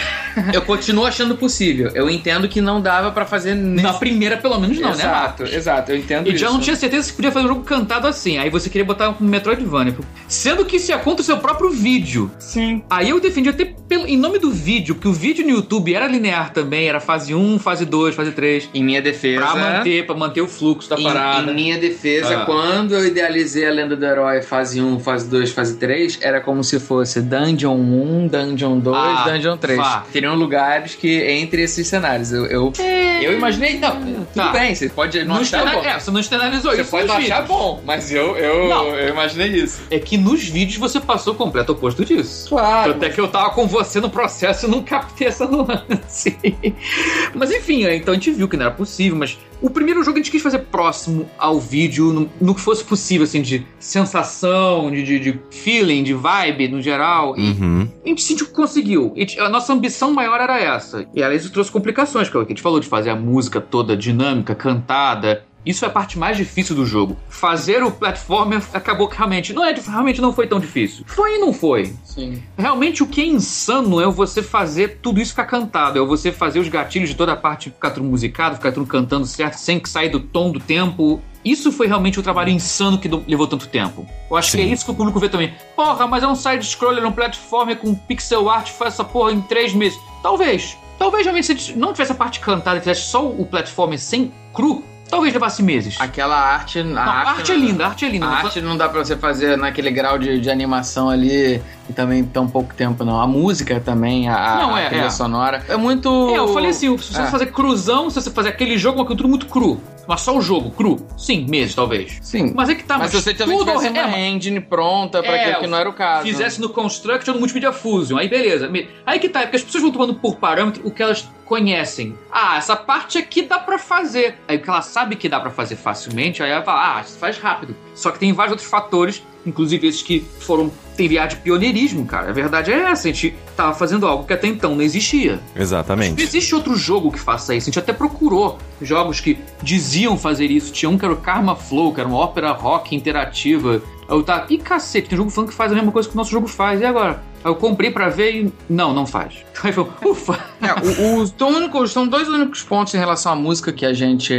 Eu continuo achando possível. Eu entendo que não dava pra fazer nesse...
Na primeira, pelo menos, não, né,
exato,
Marcos?
exato, eu entendo
E
isso.
já não tinha certeza que podia fazer um jogo cantado assim. Aí você queria botar um Metroidvania. Sendo que isso ia contra o seu próprio vídeo.
Sim.
Aí eu defendi até pelo, em nome do vídeo, porque o vídeo no YouTube era linear também, era fase 1, fase 2, fase 3.
Em minha defesa...
Pra manter, pra manter o fluxo da
Em,
parada.
em minha defesa,
Ah.
quando eu idealizei a Lenda do Herói fase 1, fase 2, fase 3, era como se fosse Dungeon 1, Dungeon 2,
Ah,
Dungeon 3.
vá.
Teriam lugares que entre esses cenários. Eu, eu, eu imaginei. Não, tudo
Tá.
bem, você pode não,
Não
achar bom.
É, você não externalizou
Você
isso.
pode
nos
não achar bom, mas eu, eu,
Não.
eu imaginei isso.
É que nos vídeos você passou o completo oposto disso.
Claro.
Até que eu tava com você no processo e não captei essa nuance. [LAUGHS] mas enfim, é, então a gente viu que não era possível, mas O primeiro jogo a gente quis fazer próximo ao vídeo, no, no que fosse possível, assim, de sensação, de, de, de feeling, de vibe no geral. E
Uhum.
a gente sentiu que conseguiu. E a nossa ambição maior era essa. E além disso trouxe complicações, é o que a gente falou de fazer a música toda dinâmica, cantada. Isso é a parte mais difícil do jogo. Fazer o platformer acabou que realmente não é realmente não foi tão difícil. Foi e não foi.
Sim.
Realmente o que é insano é você fazer tudo isso ficar cantado, é você fazer os gatilhos de toda a parte ficar tudo musicado, ficar tudo cantando certo, sem que sair do tom do tempo. Isso foi realmente o trabalho insano que levou tanto tempo. Eu acho
Sim.
que é isso que o público vê também. Porra, mas é um side-scroller, um platformer com pixel art, faz essa porra em três meses. Talvez. Talvez realmente se não tivesse a parte cantada, tivesse só o platformer sem cru, talvez levasse meses.
Aquela arte. A,
Não, a arte é linda, a arte é linda.
A
não
arte não dá pra você fazer naquele grau de, de animação ali e também tão pouco tempo, não. A música também, a, a-
Não,
a
é,
trilha
é.
sonora. É muito.
É, eu falei assim, se você
É.
fazer cruzão, se você fazer aquele jogo, uma cultura muito cru. Mas só o jogo, cru. Sim, meses, talvez.
Sim.
Mas é que tá,
mas se você também
tudo ao
tivesse
re-
uma
é,
engine pronta pra
É,
aquilo que não era o caso.
fizesse no Construct ou no Multimedia Fusion, aí beleza. Aí que tá, é porque as pessoas vão tomando por parâmetro o que elas conhecem. Ah, essa parte aqui dá pra fazer. Aí o que ela sabe que dá pra fazer facilmente, aí ela fala, ah, isso faz rápido. Só que tem vários outros fatores, inclusive esses que foram tem viar de pioneirismo, cara. A verdade é essa, a gente tava fazendo algo que até então não existia. Não
Exatamente.
existe outro jogo que faça isso. A gente até procurou jogos que diziam fazer isso. Tinha um que era o Karma Flow, que era uma ópera rock interativa. Eu tava, ih cacete, tem jogo falando que faz a mesma coisa que o nosso jogo faz, e agora? Eu comprei pra ver e. Não, não faz. [LAUGHS] Aí eu ufa!
É, o, o- são, únicos- são dois únicos pontos em relação à música que a gente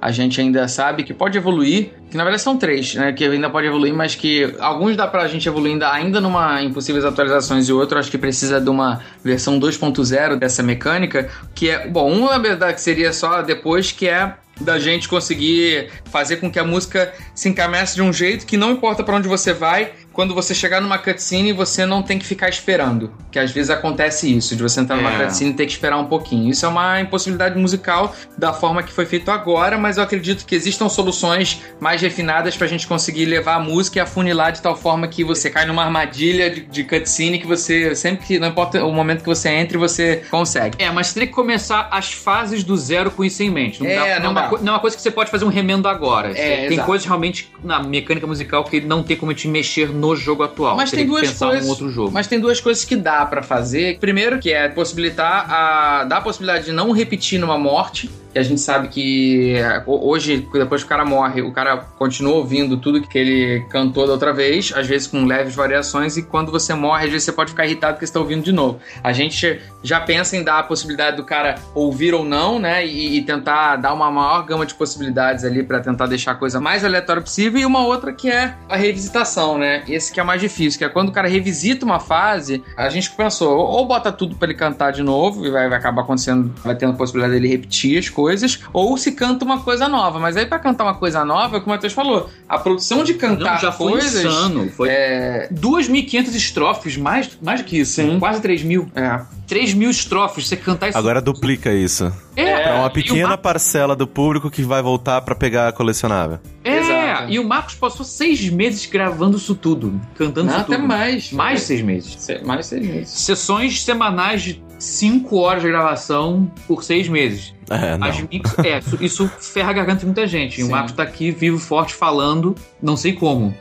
a gente ainda sabe que pode evoluir, que na verdade são três, né, que ainda pode evoluir, mas que alguns dá pra gente evoluir ainda, ainda numa impossíveis atualizações e outro acho que precisa de uma versão 2.0 dessa mecânica, que é, bom, um na verdade que seria só depois que é da gente conseguir fazer com que a música se encaminhasse de um jeito que não importa pra onde você vai, quando você chegar numa cutscene, você não tem que ficar esperando. Que às vezes acontece isso, de você entrar numa
É.
cutscene e ter que esperar um pouquinho. Isso é uma impossibilidade musical da forma que foi feito agora, mas eu acredito que existam soluções mais refinadas pra gente conseguir levar a música e afunilar de tal forma que você cai numa armadilha de, de cutscene que você, sempre que, não importa o momento que você entre, você consegue.
É, mas teria que começar as fases do zero com isso em mente. Não,
É,
dá- não,
não
é uma
dá.
co- não é uma coisa que você pode fazer um remendo agora.
É,
tem
exato.
coisas realmente na mecânica musical que não tem como gente mexer no jogo atual.
Mas
Teria
tem duas coisas.
num outro jogo.
Mas tem duas coisas que dá pra fazer. Primeiro, que é possibilitar a. dar a possibilidade de não repetir numa morte. Que a gente sabe que ho- hoje, depois que o cara morre, o cara continua ouvindo tudo que ele cantou da outra vez, às vezes com leves variações, e quando você morre, às vezes você pode ficar irritado porque você está ouvindo de novo. A gente já pensa em dar a possibilidade do cara ouvir ou não, né? E, e tentar dar uma maior gama de possibilidades ali pra tentar deixar a coisa mais aleatória possível. E uma outra que é a revisitação, né? Esse que é mais difícil, que é quando o cara revisita uma fase, a gente pensou, ou bota tudo pra ele cantar de novo, e vai, vai acabar acontecendo, vai tendo a possibilidade dele repetir as coisas, ou se canta uma coisa nova. Mas aí pra cantar uma coisa nova, é o que o Matheus falou, a produção de cantar
Não, já foi
coisas.
insano. Foi
É,
2.500 estrofes, mais, mais do que isso.
Sim.
Quase 3.000.
é.
3.000 estrofes, você cantar isso.
Agora duplica isso.
é,
Pra uma pequena
Mar-
parcela do público que vai voltar pra pegar a colecionável.
É,
Exato.
e o Marcos passou seis meses gravando isso tudo. Cantando
Não,
isso
até
tudo.
mais.
Mais de seis meses.
Se- Mais de seis meses.
Sessões semanais de 5 horas de gravação por seis meses.
É, não.
As mix- é, isso, isso ferra a garganta de muita gente. E o
Sim.
Marcos tá aqui, vivo, forte, falando, não sei como.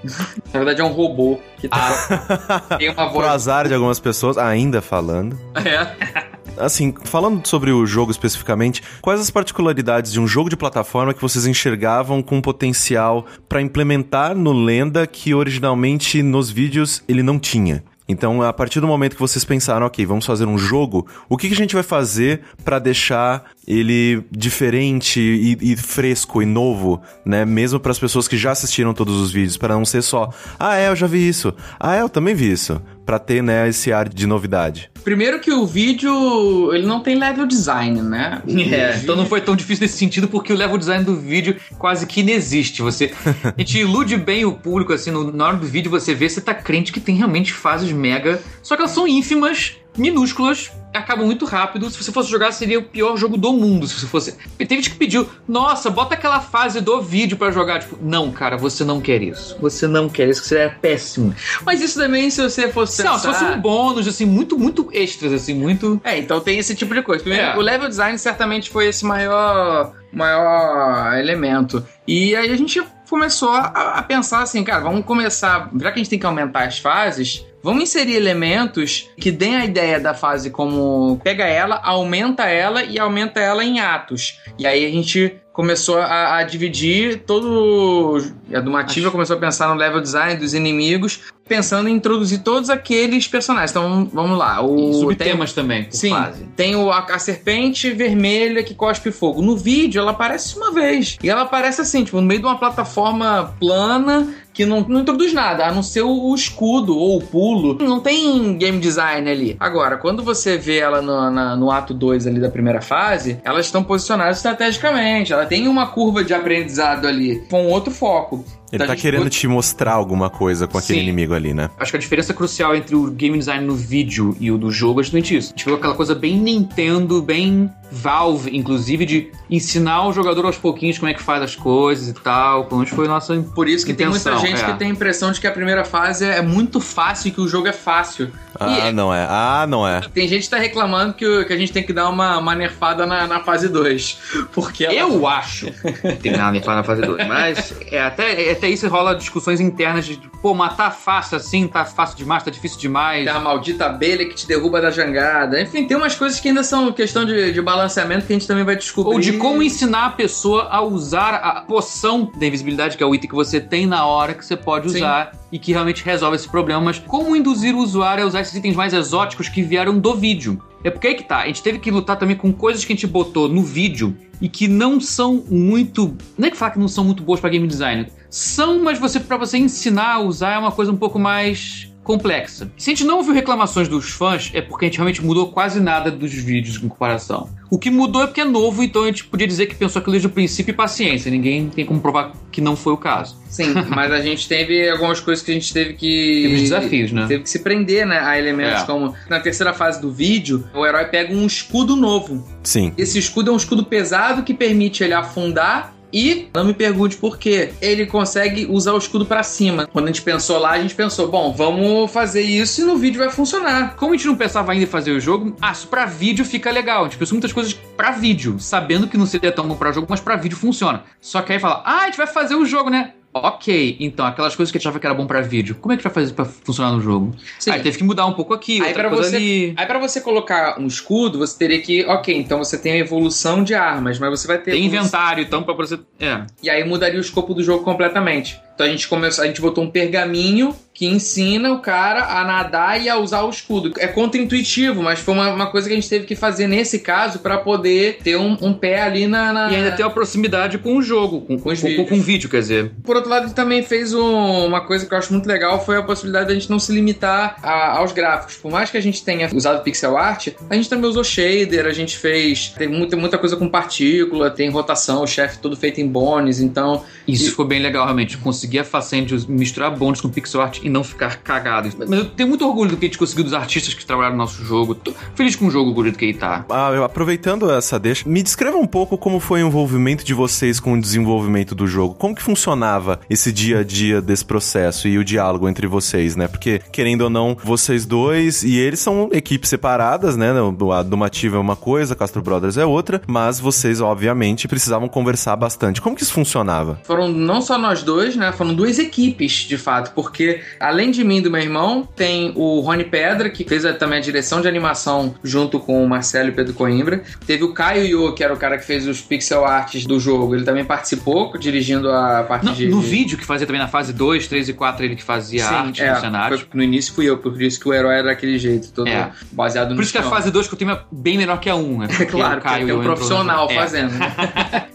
Na verdade é um robô que tá, [LAUGHS] tem uma
Pro
voz.
azar de algumas pessoas, ainda falando.
É.
Assim, falando sobre o jogo especificamente, quais as particularidades de um jogo de plataforma que vocês enxergavam com potencial pra implementar no Lenda que originalmente nos vídeos ele não tinha? Então, a partir do momento que vocês pensaram, ok, vamos fazer um jogo, o que, que a gente vai fazer pra deixar ele diferente e, e fresco e novo, né? Mesmo para as pessoas que já assistiram todos os vídeos, para não ser só, ah, é, eu já vi isso, ah, é, eu também vi isso, Pra ter, né, esse ar de novidade.
Primeiro que o vídeo, ele não tem level design, né?
É, então não foi tão difícil nesse sentido, porque o level design do vídeo quase que inexiste. Você, [LAUGHS] a gente ilude bem o público, assim, no- na hora do vídeo você vê, você tá crente que tem realmente fases mega, só que elas são ínfimas minúsculas, acabam muito rápido. Se você fosse jogar, seria o pior jogo do mundo. Se você fosse. Teve gente que pediu, nossa, bota aquela fase do vídeo para jogar. Tipo, não, cara, você não quer isso. Você não quer isso, que seria péssimo.
Mas isso também, se você fosse.
Não, se fosse um bônus, assim, muito, muito extras, assim, muito.
É, então tem esse tipo de coisa. Primeiro, é. o level design certamente foi esse maior, maior elemento. E aí a gente começou a, a pensar assim, cara, vamos começar. Já que a gente tem que aumentar as fases, Vamos inserir elementos que deem a ideia da fase como pega ela, aumenta ela e aumenta ela em atos. E aí a gente começou a, a dividir todo. A Dumativa Acho... começou a pensar no level design dos inimigos, pensando em introduzir todos aqueles personagens. Então vamos lá.
O, e subtemas tem, também.
sim. Fase. Tem o, a, a, serpente vermelha que cospe fogo. No vídeo ela aparece uma vez. E ela aparece assim, tipo, no meio de uma plataforma plana que não, não introduz nada, a não ser o, o, escudo ou o pulo. Não tem game design ali. Agora, quando você vê ela no, na, no ato 2 ali da primeira fase, elas estão posicionadas estrategicamente. Ela tem uma curva de aprendizado ali com outro foco.
Ele então, tá querendo pode... te mostrar alguma coisa com aquele
Sim.
inimigo ali, né?
Acho que a diferença crucial entre o game design no vídeo e o do jogo é justamente isso. A gente viu aquela coisa bem Nintendo, bem Valve, inclusive, de ensinar o jogador aos pouquinhos como é que faz as coisas e tal. Pelo menos foi a nossa
Por isso que intenção, tem muita gente é. que tem a impressão de que a primeira fase é muito fácil e que o jogo é fácil.
Ah,
e
não é. Ah, não é.
Tem gente que tá reclamando que, que a gente tem que dar uma, uma nerfada na, na fase 2. [LAUGHS] Porque ela...
Eu acho que tem que dar uma nerfada na fase 2. Mas é, até, até isso rola discussões internas de, pô, matar fácil assim, tá fácil demais, tá difícil demais.
Tem a maldita abelha que te derruba da jangada. Enfim, tem umas coisas que ainda são questão de, de balanceamento que a gente também vai descobrir.
Ou de como ensinar a pessoa a usar a poção da invisibilidade, que é o item que você tem na hora que você pode usar Sim. e que realmente resolve esse problema. Mas como induzir o usuário a usar esses itens mais exóticos que vieram do vídeo? É porque aí que tá, a gente teve que lutar também com coisas que a gente botou no vídeo e que não são muito. Não é que falar que não são muito boas para game design. São, mas você para você ensinar a usar é uma coisa um pouco mais complexa. Se a gente não ouviu reclamações dos fãs, é porque a gente realmente mudou quase nada dos vídeos em comparação. O que mudou é porque é novo, então a gente podia dizer que pensou aquilo desde o princípio e paciência. Ninguém tem como provar que não foi o caso.
Sim, [LAUGHS] mas a gente teve algumas coisas que a gente teve que.
Teve desafios, né?
Teve que se prender né, a elementos é. como. Na terceira fase do vídeo, o herói pega um escudo novo.
Sim.
Esse escudo é um escudo pesado que permite ele afundar e não me pergunte por quê. Ele consegue usar o escudo para cima. Quando a gente pensou lá, a gente pensou, bom, vamos fazer isso e no vídeo vai funcionar.
Como a gente não pensava ainda em fazer o jogo, ah, isso pra vídeo fica legal. A gente pensou muitas coisas para vídeo, sabendo que não seria tão bom pra jogo, mas para vídeo funciona. Só que aí fala, ah, a gente vai fazer o jogo, né? Ok, então aquelas coisas que a gente achava que era bom para vídeo, como é que vai fazer para funcionar no jogo? Sim. Aí teve que mudar um pouco aqui,
aí para você, ali. Aí para você colocar um escudo, você teria que, ok, então você tem a evolução de armas, mas você vai ter
tem inventário, então para você,
é. E aí mudaria o escopo do jogo completamente. Então a gente começou, a gente botou um pergaminho que ensina o cara a nadar e a usar o escudo. É contra-intuitivo, mas foi uma, uma, coisa que a gente teve que fazer nesse caso para poder ter um, um, pé ali na, na,
E ainda ter uma proximidade com o jogo, com, com, com, com o vídeo, quer dizer.
Por outro lado, ele também fez um, uma coisa que eu acho muito legal, foi a possibilidade de a gente não se limitar a, aos gráficos. Por mais que a gente tenha usado pixel art, a gente também usou shader, a gente fez... Tem muita, muita coisa com partícula, tem rotação, o chefe todo feito em bones, então...
Isso e... ficou bem legal, realmente. Conseguir a façanha de misturar bones com pixel art e não ficar cagado. Mas eu tenho muito orgulho do que a gente conseguiu dos artistas que trabalharam no nosso jogo. Tô feliz com o jogo, o jeito que ele tá.
Ah, aproveitando essa deixa, me descreva um pouco como foi o envolvimento de vocês com o desenvolvimento do jogo. Como que funcionava esse dia a dia desse processo e o diálogo entre vocês, né? Porque, querendo ou não, vocês dois e eles são equipes separadas, né? A Domativa é uma coisa, a Castro Brothers é outra, mas vocês, obviamente, precisavam conversar bastante. Como que isso funcionava?
Foram não só nós dois, né? Foram duas equipes, de fato, porque além de mim e do meu irmão, tem o Rony Pedra, que fez também a direção de animação junto com o Marcelo e Pedro Coimbra. Teve o Caio Yo, que era o cara que fez os pixel arts do jogo. Ele também participou, dirigindo a parte
no,
de.
No vídeo que fazia também na fase 2, 3 e 4, ele que fazia Sim, arte é, no cenário.
no início fui eu, por isso que o herói era daquele jeito, todo é. baseado no.
Por isso que a fase 2 que eu tenho é bem menor que a 1, um, né? [LAUGHS]
É claro, o Caio é um profissional fazendo.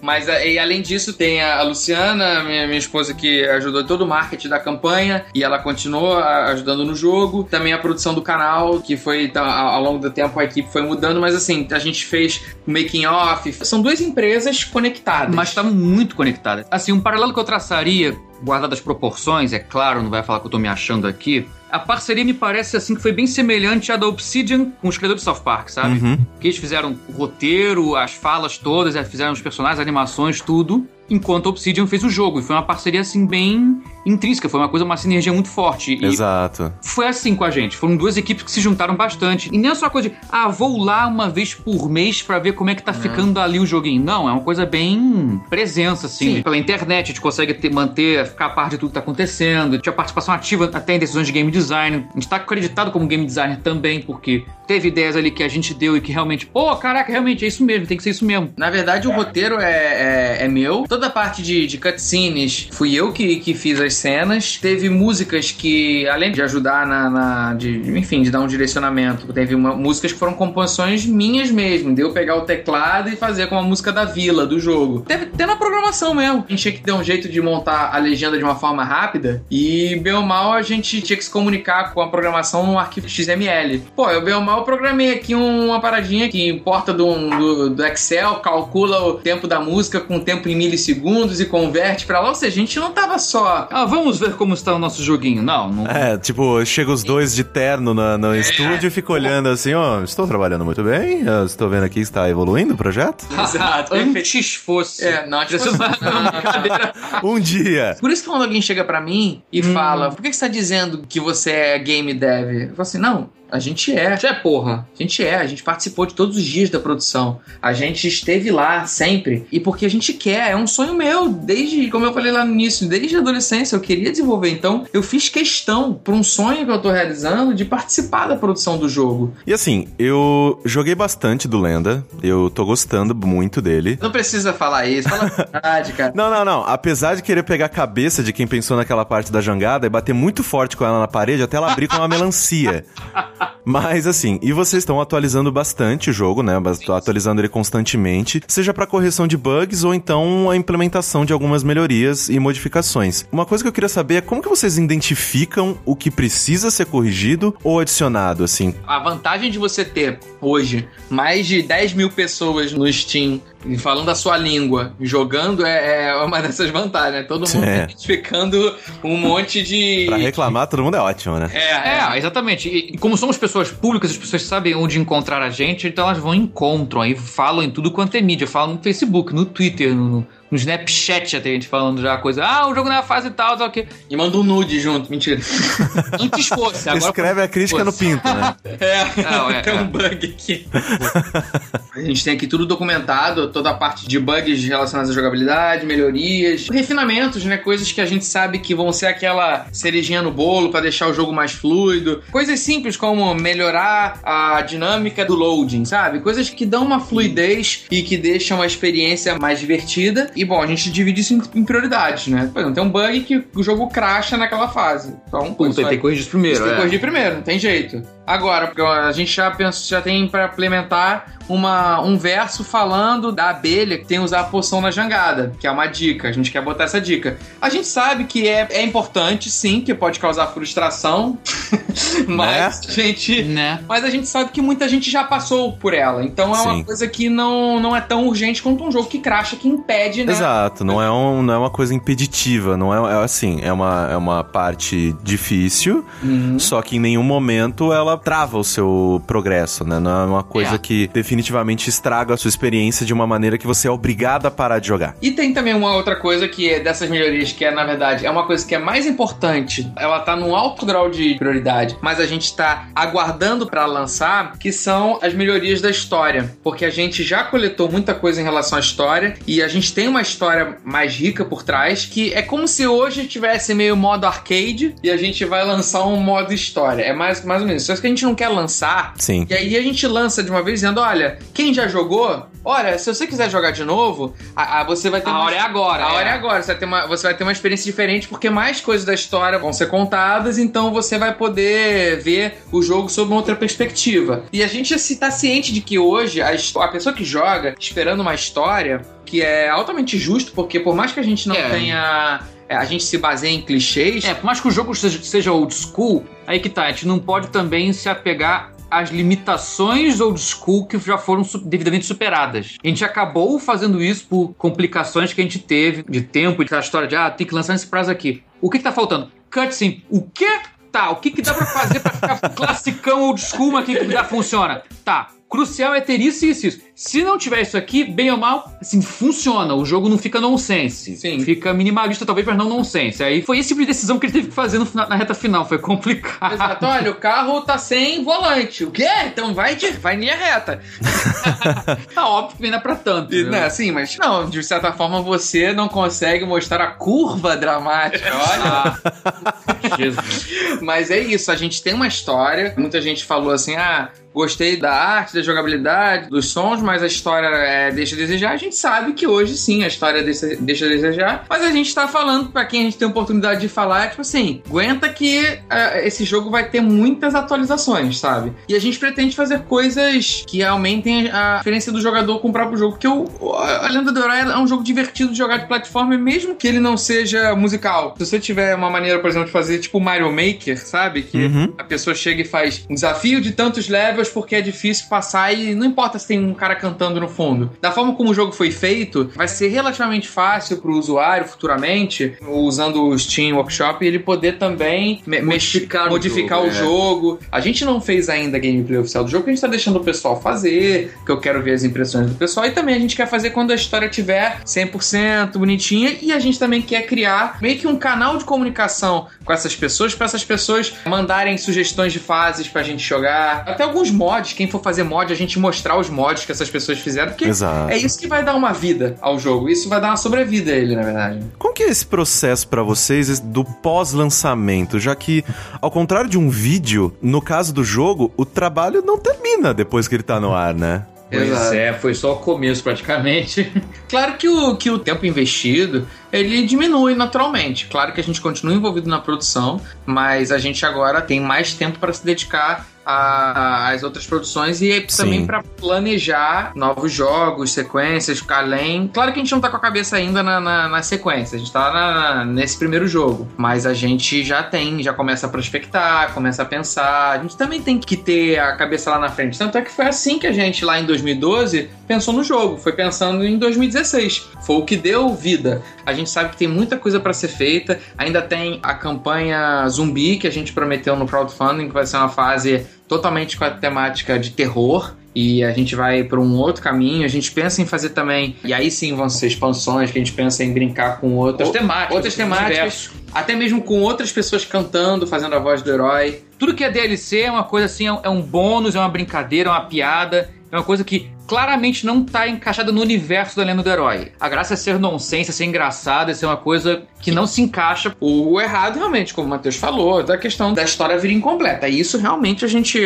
Mas e além disso, tem a Luciana, minha, minha esposa, que ajudou todo o marketing da campanha e ela continuou ajudando no jogo. Também a produção do canal, que foi então, ao longo do tempo a equipe foi mudando, mas assim, a gente fez making off. São duas empresas conectadas.
Mas estavam muito conectadas. Assim, um paralelo que eu traçaria, guardado as proporções, é claro, não vai falar que eu tô me achando aqui, A parceria me parece assim que foi bem semelhante à da Obsidian com os criadores de South Park, sabe?
Uhum.
Que eles fizeram o roteiro, as falas todas, eh, fizeram os personagens, as animações, tudo. Enquanto a Obsidian fez o jogo. E foi uma parceria, assim, bem intrínseca. Foi uma coisa, uma sinergia muito forte. E
Exato.
foi assim com a gente. Foram duas equipes que se juntaram bastante. E nem é só uma coisa de, ah, vou lá uma vez por mês pra ver como é que tá ficando ali o joguinho. Não, é uma coisa bem presença, assim.
Sim.
Pela internet, a gente consegue ter- manter, ficar a par de tudo que tá acontecendo. Tinha participação ativa até em decisões de game design. A gente tá acreditado como game designer também, porque teve ideias ali que a gente deu e que realmente, pô, caraca, realmente é isso mesmo, tem que ser isso mesmo.
Na verdade, o roteiro é, é, é meu. Toda a parte de, de cutscenes fui eu que, que fiz as cenas. Teve músicas que, além de ajudar na. na- de, enfim, de dar um direcionamento, teve uma- músicas que foram composições minhas mesmo. Deu pegar o teclado e fazer com a música da vila do jogo. Teve até na programação mesmo. A gente tinha que ter um jeito de montar a legenda de uma forma rápida. E, bem ou mal, a gente tinha que se comunicar com a programação num arquivo XML. Pô, eu, bem ou mal, programei aqui uma paradinha que importa do, do, do Excel, calcula o tempo da música com o tempo em milissegundos e converte pra lá. Ou seja, a gente não tava só.
Ah, vamos ver como está o nosso joguinho. Não, não.
É, tipo, chega os dois de terno na- no estúdio e fica olhando assim, ó, estou trabalhando muito bem, eu estou vendo aqui que está evoluindo o projeto. [LAUGHS]
Exato.
Antes fosse.
É, não, tipo assim, [LAUGHS]
Um dia.
Por isso que quando alguém chega pra mim e fala, por que você tá dizendo que você é game dev? Eu falo assim, não, a gente é.
Já é porra.
A gente é, a gente participou de todos os dias da produção. A gente esteve lá sempre. E porque a gente quer, é um sonho meu, desde, como eu falei lá no início, desde a adolescência, eu queria desenvolver. Então, eu fiz questão, por um sonho que eu tô realizando, de participar da produção do jogo.
E assim, eu joguei bastante do Lenda, eu tô gostando muito dele.
Não precisa falar isso, fala a verdade, [LAUGHS] cara.
Não, não, não. Apesar de querer pegar a cabeça de quem pensou naquela parte da jangada e bater muito forte com ela na parede até ela abrir com uma melancia. [LAUGHS] Mas assim, e vocês estão atualizando bastante o jogo, né? Atualizando ele constantemente, seja pra correção de bugs ou então a implementação de algumas melhorias e modificações. Uma coisa que eu queria saber é como que vocês identificam o que precisa ser corrigido ou adicionado, assim.
A vantagem de você ter hoje mais de 10 mil pessoas no Steam falando a sua língua, jogando, é, é uma dessas vantagens, né? Todo mundo
É. [LAUGHS]
identificando um monte de.
Pra reclamar, todo mundo é ótimo, né?
É, é.
É, exatamente. E como somos pessoas públicas, as pessoas sabem onde encontrar a gente, então elas vão encontram, aí falam em tudo quanto é mídia, falam no Facebook, no Twitter, no, no, Snapchat até a gente falando já coisa, ah, o jogo na fase tal, tal, o quê.
E manda um nude junto, mentira. [LAUGHS]
Antes fosse, agora...
Escreve a crítica no pinto, né?
É,
Não, é, [LAUGHS]
tem
é.
um bug aqui. [LAUGHS] a gente tem aqui tudo documentado, toda a parte de bugs relacionados à jogabilidade, melhorias, refinamentos, né? Coisas que a gente sabe que vão ser aquela cerejinha no bolo pra deixar o jogo mais fluido. Coisas simples como melhorar a dinâmica do loading, sabe? Coisas que dão uma fluidez e que deixam a experiência mais divertida. E bom, a gente divide isso em, em prioridades, né? Por exemplo, tem um bug que o jogo cracha naquela fase. Então,
Puta,
isso
tem que corrigir primeiro,
tem que
é.
corrigir primeiro, não tem jeito. Agora, porque a gente já pensa, já tem pra implementar uma, um verso falando da abelha que tem que usar a poção na jangada, que é uma dica. A gente quer botar essa dica. A gente sabe que é, é importante, sim, que pode causar frustração, [LAUGHS] mas a gente.
Né?
Mas a gente sabe que muita gente já passou por ela. Então é
Sim.
uma coisa que não, não é tão urgente quanto um jogo que cracha, que impede, né?
Exato, não é, um, não é uma coisa impeditiva, não é, é assim, é uma, é uma parte difícil,
Uhum.
só que em nenhum momento ela trava o seu progresso, né? Não é uma coisa
É.
que definitivamente estraga a sua experiência de uma maneira que você é obrigado a parar de jogar.
E tem também uma outra coisa que é dessas melhorias, que é, na verdade, é uma coisa que é mais importante. Ela tá num alto grau de prioridade, mas a gente tá aguardando pra lançar, que são as melhorias da história. Porque a gente já coletou muita coisa em relação à história e a gente tem uma história mais rica por trás, que é como se hoje tivesse meio modo arcade e a gente vai lançar um modo história. É mais, mais ou menos. Só que a gente não quer lançar
Sim.
e aí a gente lança de uma vez dizendo: olha, quem já jogou, olha, se você quiser jogar de novo, a, a- você vai ter
A
uma-
hora é agora.
A hora é agora, você vai, ter uma, você vai ter uma experiência diferente porque mais coisas da história vão ser contadas, então você vai poder ver o jogo sob uma outra perspectiva. E a gente se tá ciente de que hoje a, a pessoa que joga esperando uma história que é altamente justo, porque por mais que a gente não
É.
tenha. É, A gente se baseie em clichês.
É, por mais que o jogo seja, seja old school, aí que tá, a gente não pode também se apegar às limitações old school que já foram devidamente superadas. A gente acabou fazendo isso por complicações que a gente teve de tempo, de história de, ah, tem que lançar nesse prazo aqui. O que, que tá faltando? Cutscene. O quê? tá, o que, que dá pra fazer pra ficar [LAUGHS] classicão old school, mas que dá, funciona? Tá, crucial é ter isso, isso, isso. Se não tiver isso aqui, bem ou mal, assim, funciona. O jogo não fica nonsense.
Sim.
Fica minimalista, talvez, mas não nonsense. Aí foi esse tipo de decisão que ele teve que fazer no final- na reta final. Foi complicado.
Exato, olha, o carro tá sem volante. O quê? Então vai, de, vai linha reta. [LAUGHS]
Tá óbvio que nem dá pra tanto.
E,
né?
né, assim, mas não, de certa forma você não consegue mostrar a curva dramática, olha.
Ah, Jesus.
Mas é isso, a gente tem uma história. Muita gente falou assim: ah, gostei da arte, da jogabilidade, dos sons, mas a história é, deixa a desejar. A gente sabe que hoje sim a história deixa, deixa a desejar. Mas a gente tá falando, pra quem a gente tem oportunidade de falar, é tipo assim: aguenta que ah, esse jogo vai ter muitas atualizações, sabe? E a gente pretende fazer coisas que aumentem a experiência do jogador com o próprio jogo. Porque o, a Lenda do Herói é um jogo divertido de jogar de plataforma, mesmo que ele não seja musical. Se você tiver uma maneira, por exemplo, de fazer tipo Mario Maker, sabe? Que
Uhum.
a pessoa chega e faz um desafio de tantos levels porque é difícil passar e não importa se tem um cara cantando no fundo. Da forma como o jogo foi feito, vai ser relativamente fácil pro usuário futuramente, usando o Steam Workshop, ele poder também me-
Modificar
mexer-
o
modificar
jogo,
o
é.
jogo. A gente não fez ainda a gameplay oficial do jogo, que a gente tá deixando o pessoal fazer, que eu quero ver as impressões do pessoal, e também a gente quer fazer quando a história tiver 100% bonitinha, e a gente também quer criar meio que um canal de comunicação com essas pessoas, para essas pessoas mandarem sugestões de fases pra gente jogar. Até alguns mods, quem for fazer mod, a gente mostrar os mods que essas pessoas fizeram, porque
Exato.
é isso que vai dar uma vida ao jogo. Isso vai dar uma sobrevida a ele, na verdade.
Como que é esse processo pra vocês do pós-lançamento? Já que, ao contrário de um vídeo, no caso do jogo, o trabalho não termina depois que ele tá no ar, né?
Pois
Exato.
é, foi só o começo praticamente. [LAUGHS]
Claro que o, que o tempo investido ele diminui naturalmente. Claro que a gente continua envolvido na produção, mas a gente agora tem mais tempo para se dedicar a- às outras produções e também para planejar novos jogos, sequências, além. Claro que a gente não tá com a cabeça ainda na, na, na sequência, a gente tá na- nesse primeiro jogo, mas a gente já tem, já começa a prospectar, começa a pensar. A gente também tem que ter a cabeça lá na frente. Tanto é que foi assim que a gente, lá em 2012, pensou no jogo. Foi pensando em 2016. Foi o que deu vida. A gente sabe que tem muita coisa para ser feita. Ainda tem a campanha zumbi que a gente prometeu no crowdfunding, que vai ser uma fase totalmente com a temática de terror. E a gente vai para um outro caminho. A gente pensa em fazer também. E aí sim vão ser expansões, que a gente pensa em brincar com outras
temáticas.
outras temáticas.
diversos.
Até mesmo com outras pessoas cantando, fazendo a voz do herói.
Tudo que é DLC é uma coisa assim, é é um bônus, é uma brincadeira, é uma piada, é uma coisa que claramente não tá encaixada no universo da lenda do herói. A graça é ser nonsense, é ser engraçado, é ser uma coisa que não se encaixa.
O errado, realmente, como o Matheus falou, da questão da história vir incompleta. E isso realmente a gente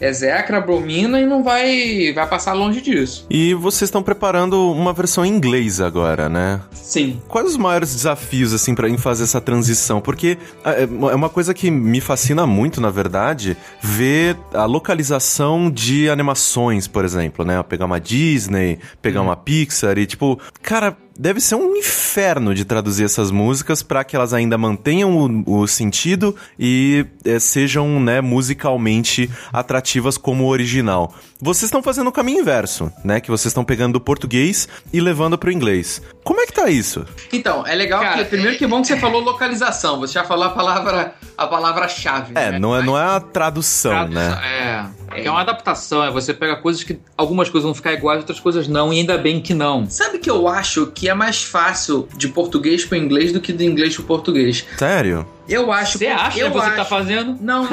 execra, abomina e não vai, vai passar longe disso.
E vocês estão preparando uma versão em inglês agora, né?
Sim.
Quais os maiores desafios, assim, pra em fazer essa transição? Porque é é uma coisa que me fascina muito, na verdade, ver a localização de animações, por exemplo, né? Pegar uma Disney, pegar uma Pixar e, tipo, cara. Deve ser um inferno de traduzir essas músicas pra que elas ainda mantenham o, o sentido e é, sejam, né, musicalmente atrativas como o original. Vocês estão fazendo o caminho inverso, né? Que vocês estão pegando do português e levando pro inglês. Como é que tá isso?
Então, é legal
Cara,
que primeiro que bom que você falou localização, você já falou a palavra a palavra-chave.
É,
né?
não é, não é a tradução,
Tradução-
né?
É, é uma adaptação, é você pega coisas que algumas coisas vão ficar iguais, outras coisas não, e ainda bem que não.
Sabe que eu acho que é mais fácil de português para inglês do que de inglês para português?
Sério?
Eu acho.
Você acha
eu
que você
acho,
tá fazendo?
Não,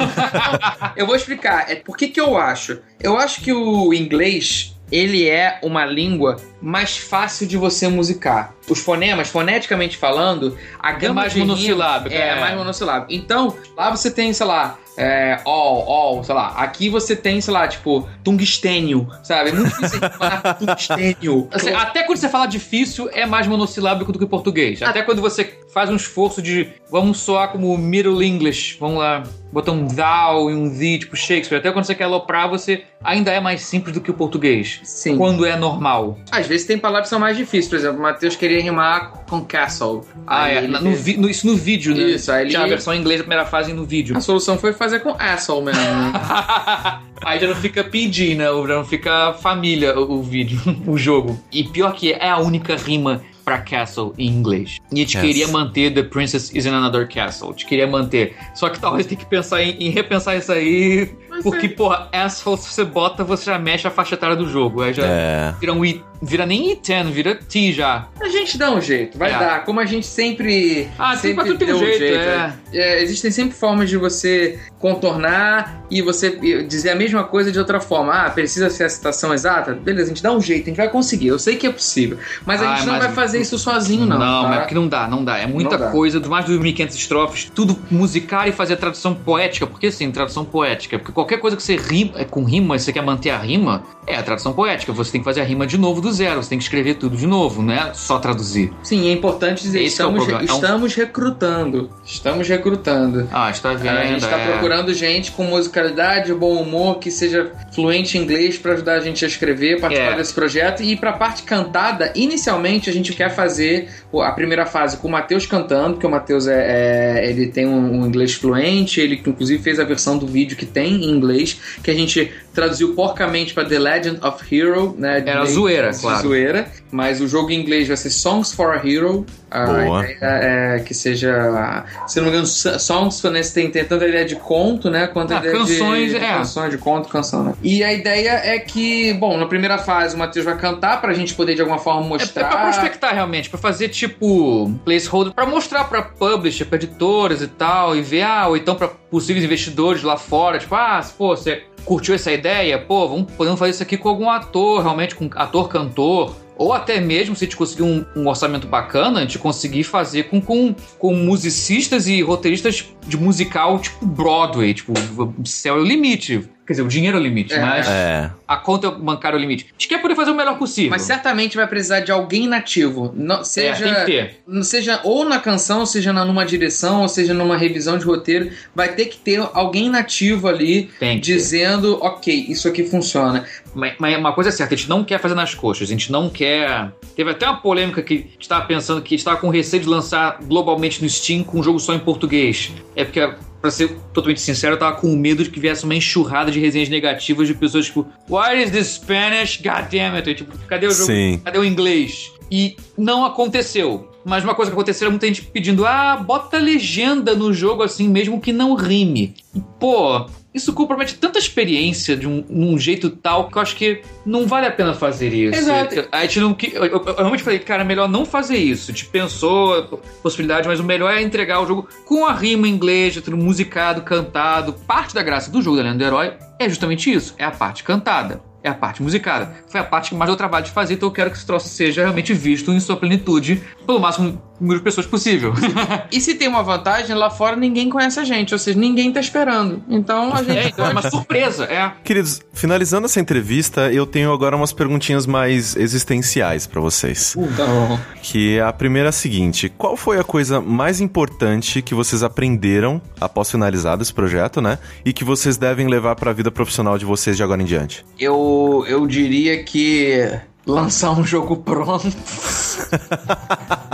eu vou explicar. É por que que eu acho? Eu acho que o inglês ele é uma língua mais fácil de você musicar. Os fonemas, foneticamente falando, a gama
mais
de rima
monossilábica,
É,
é.
mais monossilábico. Então, lá você tem, sei lá, é, all, all, sei lá. Aqui você tem, sei lá, tipo, tungstênio, sabe? É muito difícil falar [LAUGHS] tungstênio.
Assim, até quando você fala difícil, é mais monossilábico do que o português. Até quando você faz um esforço de vamos soar como Middle English, vamos lá, botar um thou e um thee, tipo Shakespeare. Até quando você quer aloprar, você ainda é mais simples do que o português.
Sim.
Quando é normal.
Às vezes tem palavras que são mais difíceis. Por exemplo, o Matheus queria rimar com castle.
Ah,
Aí
é. No vi- no- isso no vídeo, né?
Isso, aí ele-
Tinha a versão em inglês da primeira fase no vídeo.
A solução foi fazer com asshole mesmo. né? [LAUGHS]
Aí já não fica PG, né? Já não fica família o, o vídeo, [LAUGHS] o jogo. E pior que é a única rima pra castle em inglês. E a gente
Yes.
queria manter The Princess is in Another Castle. A gente queria manter. Só que talvez tem que pensar em, em repensar isso aí. Porque, porra, asshole, se você bota, você já mexe a faixa etária do jogo. Aí já
É.
vira um I, vira nem I10, vira T já.
A gente dá um jeito, vai
É.
dar. Como a gente sempre.
Ah, tem
sempre
pra tudo tem
deu
um jeito, é.
É, existem sempre formas de você contornar e você dizer a mesma coisa de outra forma. Ah, precisa ser a citação exata? Beleza, a gente dá um jeito, a gente vai conseguir. Eu sei que é possível. Mas a
Ah,
gente não
mas-
vai fazer isso sozinho, não.
Não,
tá?
mas é porque não dá, não dá. É muita
dá.
coisa, mais de 2.500 estrofes, tudo musicar e fazer tradução poética. Por que sim, tradução poética? Porque qualquer coisa que você rima, é com rima, você quer manter a rima, é a tradução poética. Você tem que fazer a rima de novo do zero, você tem que escrever tudo de novo, não é só traduzir.
Sim, é importante dizer,
Esse que é
estamos,
problema. É um-
estamos recrutando. Estamos recrutando.
Ah, está vendo?
a gente está
é.
procurando gente com musicalidade, bom humor, que seja fluente em inglês para ajudar a gente a escrever, participar
É.
desse projeto. E para a parte cantada, inicialmente a gente quer fazer a primeira fase com o Matheus cantando, porque o Matheus é, é- ele tem um, um inglês fluente, ele inclusive fez a versão do vídeo que tem em inglês, que a gente traduziu porcamente para The Legend of Hero, né?
Era
de-
zoeira,
de
claro.
zoeira, mas o jogo em inglês vai ser Songs for a Hero. A
Boa.
ideia é que seja, se não me engano, so- songs né, tem, tem tanto a ideia de conto, né, quanto a
Ah,
ideia
canções,
de,
é.
canções, de conto, canção, né? E a ideia é que, bom, na primeira fase o Matheus vai cantar pra gente poder de alguma forma
É, é
mostrar.
pra prospectar realmente, pra fazer tipo placeholder, pra mostrar pra publisher, pra editoras e tal, e ver, ah, ou então pra possíveis investidores lá fora, tipo, ah, se, pô, você curtiu essa ideia, pô, vamos, podemos fazer isso aqui com algum ator, realmente, com ator, cantor. Ou até mesmo, se a gente conseguir um, um orçamento bacana, a gente conseguir fazer com, com, com musicistas e roteiristas de musical, tipo Broadway, tipo, céu é o limite. Quer dizer, o dinheiro é o limite,
É.
mas
É.
a conta bancária é o limite. A gente quer poder fazer o melhor possível.
Mas certamente vai precisar de alguém nativo. Não,
é,
seja,
tem que ter.
seja ou na canção, seja na- numa direção, ou seja numa revisão de roteiro, vai ter que ter alguém nativo ali
Tem que ter.
dizendo, ok, isso aqui funciona.
Mas, mas uma coisa é certa, a gente não quer fazer nas coxas, a gente não quer. Teve até uma polêmica que a gente estava pensando que a gente estava com receio de lançar globalmente no Steam com um jogo só em português. É porque, pra ser totalmente sincero, eu tava com medo de que viesse uma enxurrada de resenhas negativas de pessoas tipo, What is this Spanish? God damn it! E, tipo, cadê o jogo?
Sim.
Cadê o inglês? E não aconteceu. Mas uma coisa que aconteceu era muita gente pedindo, ah, bota legenda no jogo assim, mesmo que não rime. E, pô, isso compromete tanta experiência de um, um jeito tal que eu acho que não vale a pena fazer isso.
Exato.
A gente não. Eu, eu- eu realmente falei, cara, é melhor não fazer isso. A gente pensou a possibilidade, mas o melhor é entregar o jogo com a rima em inglês, tudo musicado, cantado. Parte da graça do jogo da Lenda do Herói é justamente isso: é a parte cantada. É a parte musicada. Foi a parte que mais deu trabalho de fazer, então eu quero que esse troço seja realmente visto em sua plenitude pelo máximo número de pessoas possível. [LAUGHS]
E se tem uma vantagem, lá fora ninguém conhece a gente, ou seja, ninguém tá esperando. Então a gente
é, então é uma [LAUGHS] surpresa, é.
Queridos, finalizando essa entrevista, eu tenho agora umas perguntinhas mais existenciais pra vocês.
Tá bom.
Que a primeira é a seguinte: qual foi a coisa mais importante que vocês aprenderam após finalizado esse projeto, né? E que vocês devem levar pra vida profissional de vocês de agora em diante?
Eu, eu diria que lançar um jogo pronto. [LAUGHS]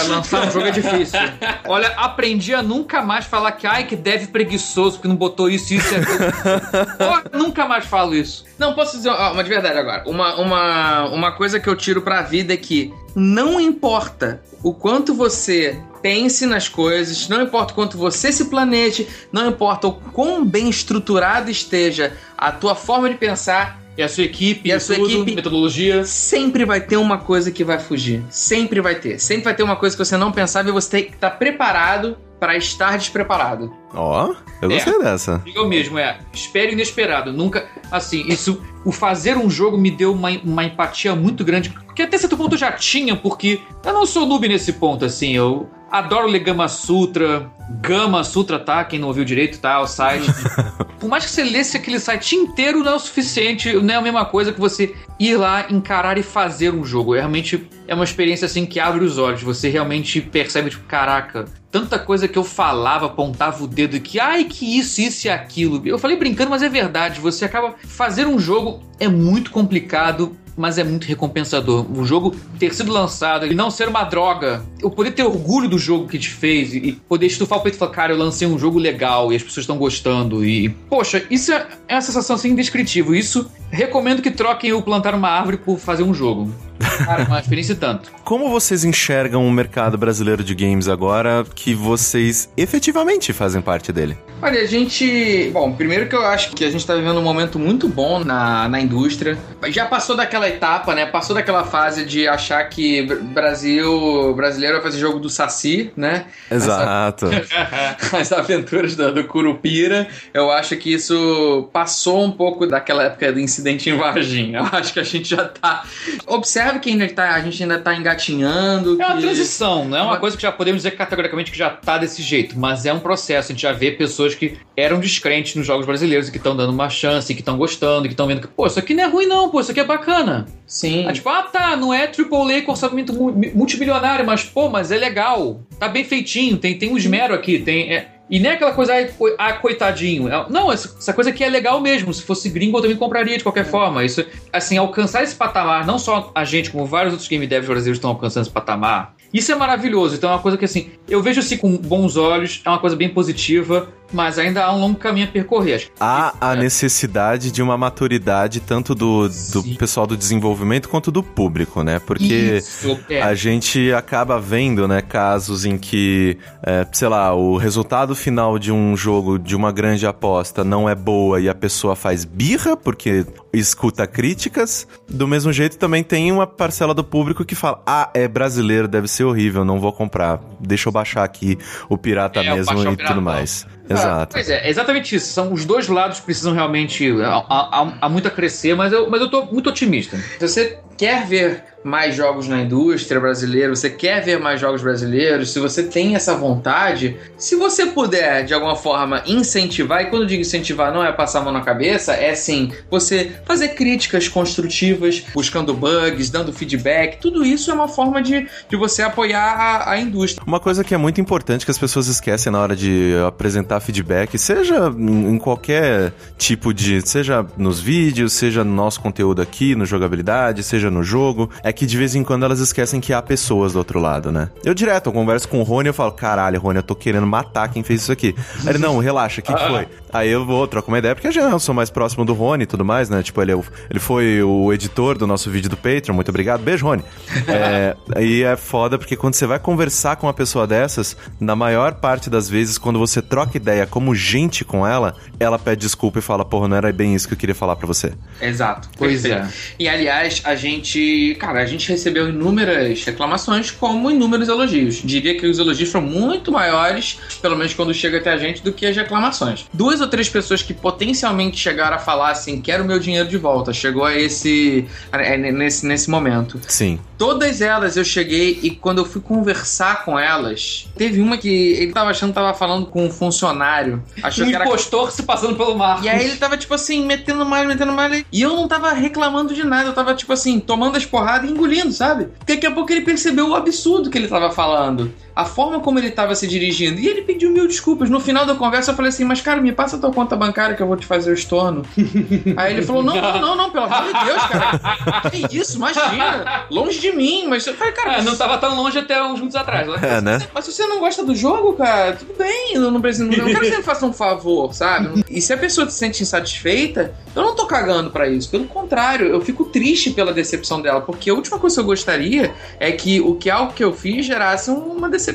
Cara, lançar um jogo é difícil. [LAUGHS] Olha, aprendi a nunca mais falar que, ai, que deve preguiçoso, porque não botou isso, isso e aquilo. [LAUGHS] Nunca mais falo isso.
Não, posso dizer uma de verdade agora. Uma, uma, uma coisa que eu tiro pra vida é que não importa o quanto você pense nas coisas, não importa o quanto você se planeje, não importa o quão bem estruturada esteja a tua forma de pensar,
E a sua equipe,
E a sua
tudo,
equipe-
metodologia.
sempre vai ter uma coisa que vai fugir. Sempre vai ter. Sempre vai ter uma coisa que você não pensava e você tem que estar preparado para estar despreparado.
Ó, eu
É.
gostei dessa.
Eu mesmo, é. Espero inesperado. Nunca. Assim, isso. O fazer um jogo me deu uma, uma empatia muito grande. Que até certo ponto eu já tinha, porque eu não sou noob nesse ponto, assim. Eu adoro ler Gama Sutra. Gama Sutra, tá? Quem não ouviu direito, tá? O site. [LAUGHS] Por mais que você lesse aquele site inteiro, não é o suficiente. Não é a mesma coisa que você ir lá, encarar e fazer um jogo. É realmente é uma experiência assim que abre os olhos. Você realmente percebe, tipo, caraca, tanta coisa que eu falava, apontava o dedo e que, ai, que isso, isso e aquilo. Eu falei brincando, mas é verdade. Você acaba. Fazer um jogo é muito complicado. Mas é muito recompensador. O jogo ter sido lançado e não ser uma droga. Eu poder ter orgulho do jogo que te fez e poder estufar o peito e falar, cara, eu lancei um jogo legal e as pessoas estão gostando. E, poxa, isso é é uma sensação assim indescritível. Isso recomendo que troquem o plantar uma árvore por fazer um jogo. Cara, uma experiência e tanto.
Como vocês enxergam o mercado brasileiro de games agora que vocês efetivamente fazem parte dele?
Olha, a gente. Bom, primeiro que eu acho que a gente tá vivendo um momento muito bom na, na indústria. Já passou daquela etapa, né? Passou daquela fase de achar que Br- Brasil. brasileiro vai fazer jogo do Saci, né?
Exato.
As [LAUGHS] aventuras do, do Curupira. Eu acho que isso passou um pouco daquela época do incidente em Varginha. Eu acho que a gente já tá. Observe que ainda tá, a gente ainda tá engatinhando.
É uma
que-
transição, não é uma coisa que já podemos dizer categoricamente que já tá desse jeito, mas é um processo. A gente já vê pessoas que eram descrentes nos jogos brasileiros e que estão dando uma chance, que estão gostando, que estão vendo que, pô, isso aqui não é ruim não, pô, isso aqui é bacana.
Sim.
Ah, tipo, ah, tá, não é AAA com orçamento mu- multimilionário, mas, pô, mas é legal. Tá bem feitinho, tem, tem um esmero aqui, tem... é- E nem aquela coisa, ah, coitadinho. É- Não, essa, essa coisa aqui é legal mesmo. Se fosse gringo, eu também compraria de qualquer forma. Isso, assim, alcançar esse patamar, não só a gente, como vários outros game devs brasileiros estão alcançando esse patamar, isso é maravilhoso. Então é uma coisa que, assim, eu vejo assim com bons olhos, é uma coisa bem positiva, mas ainda há um longo caminho a percorrer.
Há a
é-
necessidade de uma maturidade tanto do, do pessoal do desenvolvimento quanto do público, né? Porque
Isso, é.
a gente acaba vendo, né, casos em que, é, sei lá, o resultado final de um jogo de uma grande aposta não é boa e a pessoa faz birra porque escuta críticas. Do mesmo jeito, também tem uma parcela do público que fala: ah, é brasileiro, deve ser horrível, não vou comprar. Deixa eu baixar aqui o pirata
É,
mesmo e tudo mais.
Ah,
Exato.
Pois é, é exatamente isso. São os dois lados precisam realmente. Há, há- há muito a crescer, mas eu, mas eu tô muito otimista.
Se você quer ver mais jogos na indústria brasileira, você quer ver mais jogos brasileiros, se você tem essa vontade, se você puder, de alguma forma, incentivar, e quando eu digo incentivar, não é passar a mão na cabeça, é sim você fazer críticas construtivas, buscando bugs, dando feedback, tudo isso é uma forma de, de você apoiar a, a indústria.
Uma coisa que é muito importante que as pessoas esquecem na hora de apresentar feedback, seja em qualquer tipo de. seja nos vídeos, seja no nosso conteúdo aqui, no jogabilidade, seja no jogo, é que de vez em quando elas esquecem que há pessoas do outro lado, né? Eu direto, eu converso com o Rony e eu falo: caralho, Rony, eu tô querendo matar quem fez isso aqui. Aí ele, não, relaxa, o que, que foi? Aí eu vou, troco uma ideia, porque eu já sou mais próximo do Rony e tudo mais, né? Tipo, ele, é o- ele foi o editor do nosso vídeo do Patreon, muito obrigado. Beijo, Rony. É, aí é foda, porque quando você vai conversar com uma pessoa dessas, na maior parte das vezes, quando você troca ideia como gente com ela, ela pede desculpa e fala, porra, não era bem isso que eu queria falar pra você.
Exato.
Pois
Perfeito.
é.
E aliás, a gente, cara, a gente recebeu inúmeras reclamações como inúmeros elogios. Diria que os elogios foram muito maiores, pelo menos quando chega até a gente, do que as reclamações. Duas ou três pessoas que potencialmente chegaram a falar assim, quero meu dinheiro de volta, chegou a esse a- nesse, nesse momento.
Sim.
Todas elas eu cheguei e quando eu fui conversar com elas, teve uma que ele tava achando que tava falando com um funcionário, achou
Um
que era
impostor se passando pelo mar.
e aí ele tava, tipo assim, metendo mais, metendo mais. E eu não tava reclamando de nada. Eu tava, tipo assim, tomando as porradas e engolindo, sabe? Porque daqui a pouco ele percebeu o absurdo que ele tava falando. A forma como ele tava se dirigindo. E ele pediu mil desculpas. No final da conversa eu falei assim, mas cara, me passa a tua conta bancária que eu vou te fazer o estorno. [LAUGHS] aí ele falou, não, não, não, não, pelo amor de Deus, cara. Que isso, imagina. Longe de mim. Mas eu falei, cara,
É, não tava tão longe até uns minutos atrás. né?
É, né?
mas se você não gosta do jogo, cara, tudo bem. Eu não preciso. Eu não quero que você me faça um favor, sabe? E se a pessoa se sente insatisfeita, eu não tô cagando pra isso. Pelo contrário, eu fico triste pela decepção dela. Porque a última coisa que eu gostaria é que o que algo que eu fiz gerasse uma decepção,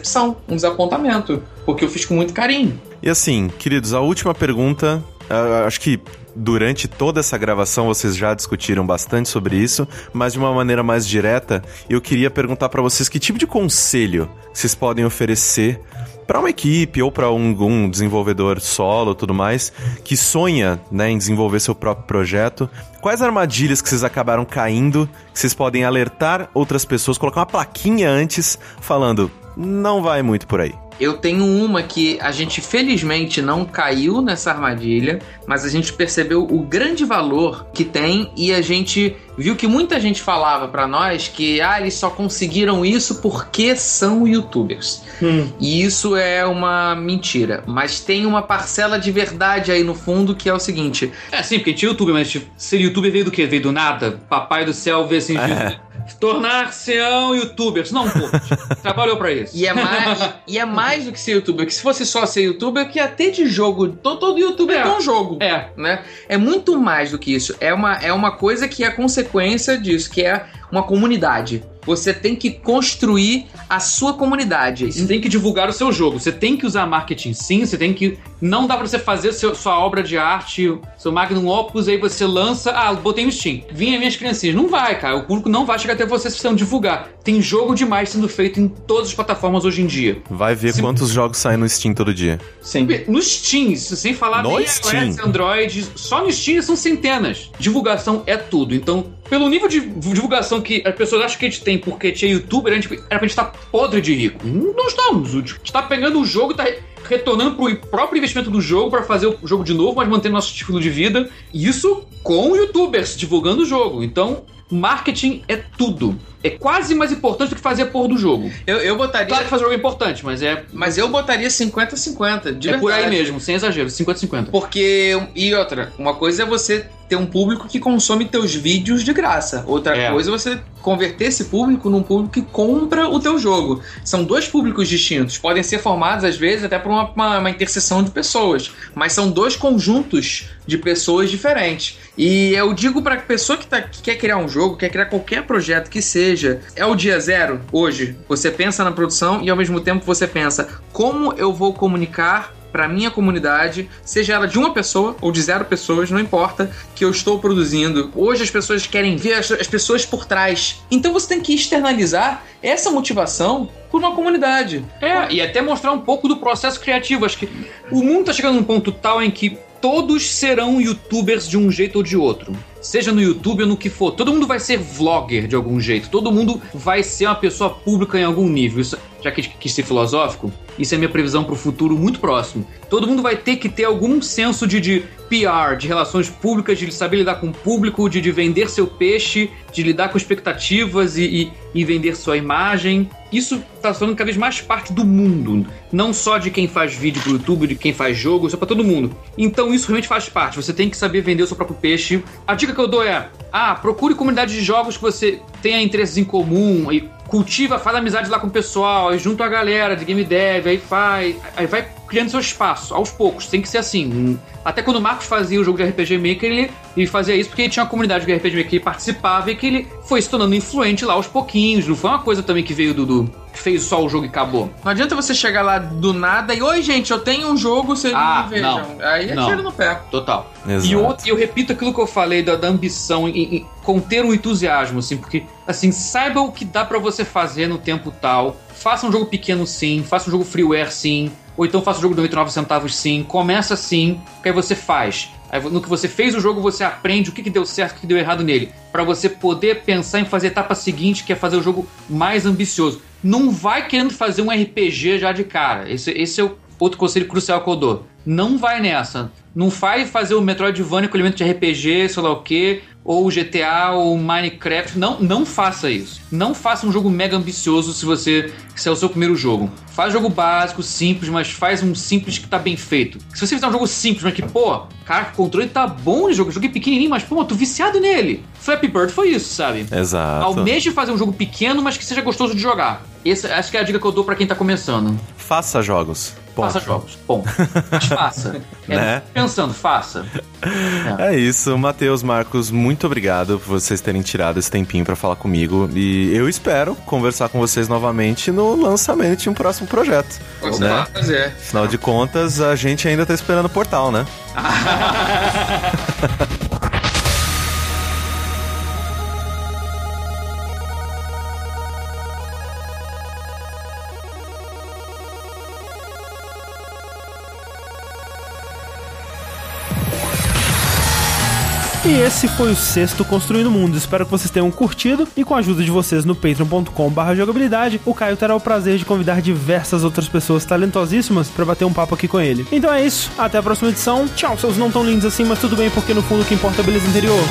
um desapontamento. Porque eu fiz com muito carinho.
E assim, queridos, a última pergunta, ah, acho que durante toda essa gravação vocês já discutiram bastante sobre isso, mas de uma maneira mais direta, eu queria perguntar pra vocês que tipo de conselho vocês podem oferecer pra uma equipe ou pra um, um desenvolvedor solo tudo mais que sonha né, em desenvolver seu próprio projeto. Quais armadilhas que vocês acabaram caindo que vocês podem alertar outras pessoas, colocar uma plaquinha antes falando não vai muito por aí.
Eu tenho uma que a gente felizmente não caiu nessa armadilha, mas a gente percebeu o grande valor que tem e a gente viu que muita gente falava pra nós que ah, eles só conseguiram isso porque são youtubers. E isso é uma mentira, mas tem uma parcela de verdade aí no fundo que é o seguinte:
É, sim, porque tinha YouTube, mas tipo, ser youtuber veio do quê? Veio do nada? Papai do céu vê assim.
É.
Tornar-se-ão youtubers. Não, pô. [LAUGHS] Trabalhou pra isso.
E é, mais, e é mais do que ser youtuber, que se fosse só ser youtuber, que até de jogo, todo, todo youtuber
É.
é um jogo.
É.
Né? É muito mais do que isso. É uma, é uma coisa que é consequência disso, que é uma comunidade. Você tem que construir a sua comunidade.
Você tem que divulgar o seu jogo. Você tem que usar marketing sim. Você tem que. Não dá pra você fazer seu- sua obra de arte, seu magnum opus, aí você lança. Ah, botei no Steam. Vinha minhas criancinhas. Não vai, cara. O público não vai chegar até você se você não divulgar. Tem jogo demais sendo feito em todas as plataformas hoje em dia.
Vai ver
Se-
quantos jogos saem no Steam todo dia.
Sim.
No Steam, sem falar
No
nem
Steam.
iOS, Android, só no Steam são centenas. Divulgação é tudo. Então, pelo nível de divulgação que as pessoas acham que a gente tem porque a gente é youtuber, a gente, era pra gente estar podre de rico. Não estamos. A gente tá pegando o jogo e tá retornando pro próprio investimento do jogo pra fazer o jogo de novo, mas mantendo nosso estilo de vida. Isso com youtubers divulgando o jogo. Então, marketing é tudo. É quase mais importante do que fazer a porra do jogo.
Eu, eu botaria.
Claro que fazer o jogo é importante, mas é,
Mas eu botaria 50-50. de
é por aí
verdade.
mesmo, sem exagero, 50-50.
Porque. E outra, uma coisa é você ter um público que consome teus vídeos de graça. Outra
É.
coisa é você converter esse público num público que compra o teu jogo. São dois públicos distintos. Podem ser formados, às vezes, até por uma, uma, uma interseção de pessoas. Mas são dois conjuntos de pessoas diferentes. E eu digo pra pessoa que, tá, que quer criar um jogo, quer criar qualquer projeto que seja, é o dia zero hoje. Você pensa na produção e ao mesmo tempo você pensa como eu vou comunicar pra minha comunidade, seja ela de uma pessoa ou de zero pessoas, não importa, que eu estou produzindo. Hoje as pessoas querem ver as, as pessoas por trás. Então você tem que externalizar essa motivação por uma comunidade.
É, e até mostrar um pouco do processo criativo. Acho que o mundo tá chegando num ponto tal em que todos serão youtubers de um jeito ou de outro. Seja no YouTube ou no que for. Todo mundo vai ser vlogger de algum jeito. Todo mundo vai ser uma pessoa pública em algum nível. Isso, já que quis ser filosófico, isso é minha previsão pro futuro muito próximo. Todo mundo vai ter que ter algum senso de, de PR, de relações públicas, de saber lidar com o público, de, de vender seu peixe, de lidar com expectativas e, e, e vender sua imagem. Isso tá se tornando cada vez mais parte do mundo. Não só de quem faz vídeo pro YouTube, de quem faz jogo, isso é pra todo mundo. Então isso realmente faz parte. Você tem que saber vender o seu próprio peixe. A dica que eu dou é: ah, procure comunidade de jogos que você tenha interesses em comum e cultiva, faz amizade lá com o pessoal, aí junta a galera de game dev, aí faz, aí vai criando seu espaço, aos poucos, tem que ser assim. Até quando o Marcos fazia o jogo de RPG Maker, ele, ele fazia isso porque ele tinha uma comunidade de RPG Maker que ele participava e que ele foi se tornando influente lá aos pouquinhos. Não foi uma coisa também que veio do. do fez só o jogo e acabou.
Não adianta você chegar lá do nada e, oi gente, eu tenho um jogo, vocês
Ah,
me vejam.
não.
Aí é
Não.
tiro no pé.
Total.
Exato.
E outro, eu repito aquilo que eu falei da, da ambição em, em conter um entusiasmo, assim, porque, assim, saiba o que dá pra você fazer no tempo tal. Faça um jogo pequeno, sim. Faça um jogo freeware, sim. Ou então faça um jogo de 99 centavos, sim. Começa assim, que aí você faz. No que você fez o jogo, você aprende o que, que deu certo, o que, deu errado nele. Pra você poder pensar em fazer a etapa seguinte, que é fazer o jogo mais ambicioso. Não vai querendo fazer um RPG já de cara. Esse, esse é o outro conselho crucial que eu dou. Não vai nessa. Não vai fazer o Metroidvania com elemento de RPG, sei lá o que, ou GTA, ou Minecraft. Não, não faça isso. Não faça um jogo mega ambicioso se você se é o seu primeiro jogo. Faz jogo básico, simples, mas faz um simples que tá bem feito. Se você fizer um jogo simples, mas que, pô, cara, o controle tá bom de jogo, jogo é pequenininho, mas, pô, tô viciado nele. Flappy Bird foi isso, sabe?
Exato.
Almeje fazer um jogo pequeno, mas que seja gostoso de jogar. Essa acho que é a dica que eu dou pra quem tá começando.
Faça jogos. Ponto.
Faça jogos. Bom, [LAUGHS] faça. [LAUGHS] É,
Né?
Pensando, faça.
É isso, Matheus, Marcos, muito obrigado por vocês terem tirado esse tempinho pra falar comigo. E eu espero conversar com vocês novamente no lançamento de um próximo projeto.
Você
né?
fazer.
Afinal de contas, a gente ainda tá esperando o portal, né? [LAUGHS]
E esse foi o sexto Construindo Mundos. Espero que vocês tenham curtido e com a ajuda de vocês no patreon.com.br jogabilidade, o Caio terá o prazer de convidar diversas outras pessoas talentosíssimas para bater um papo aqui com ele. Então é isso, até a próxima edição. Tchau, seus não tão lindos assim, mas tudo bem porque no fundo o que importa é a beleza interior.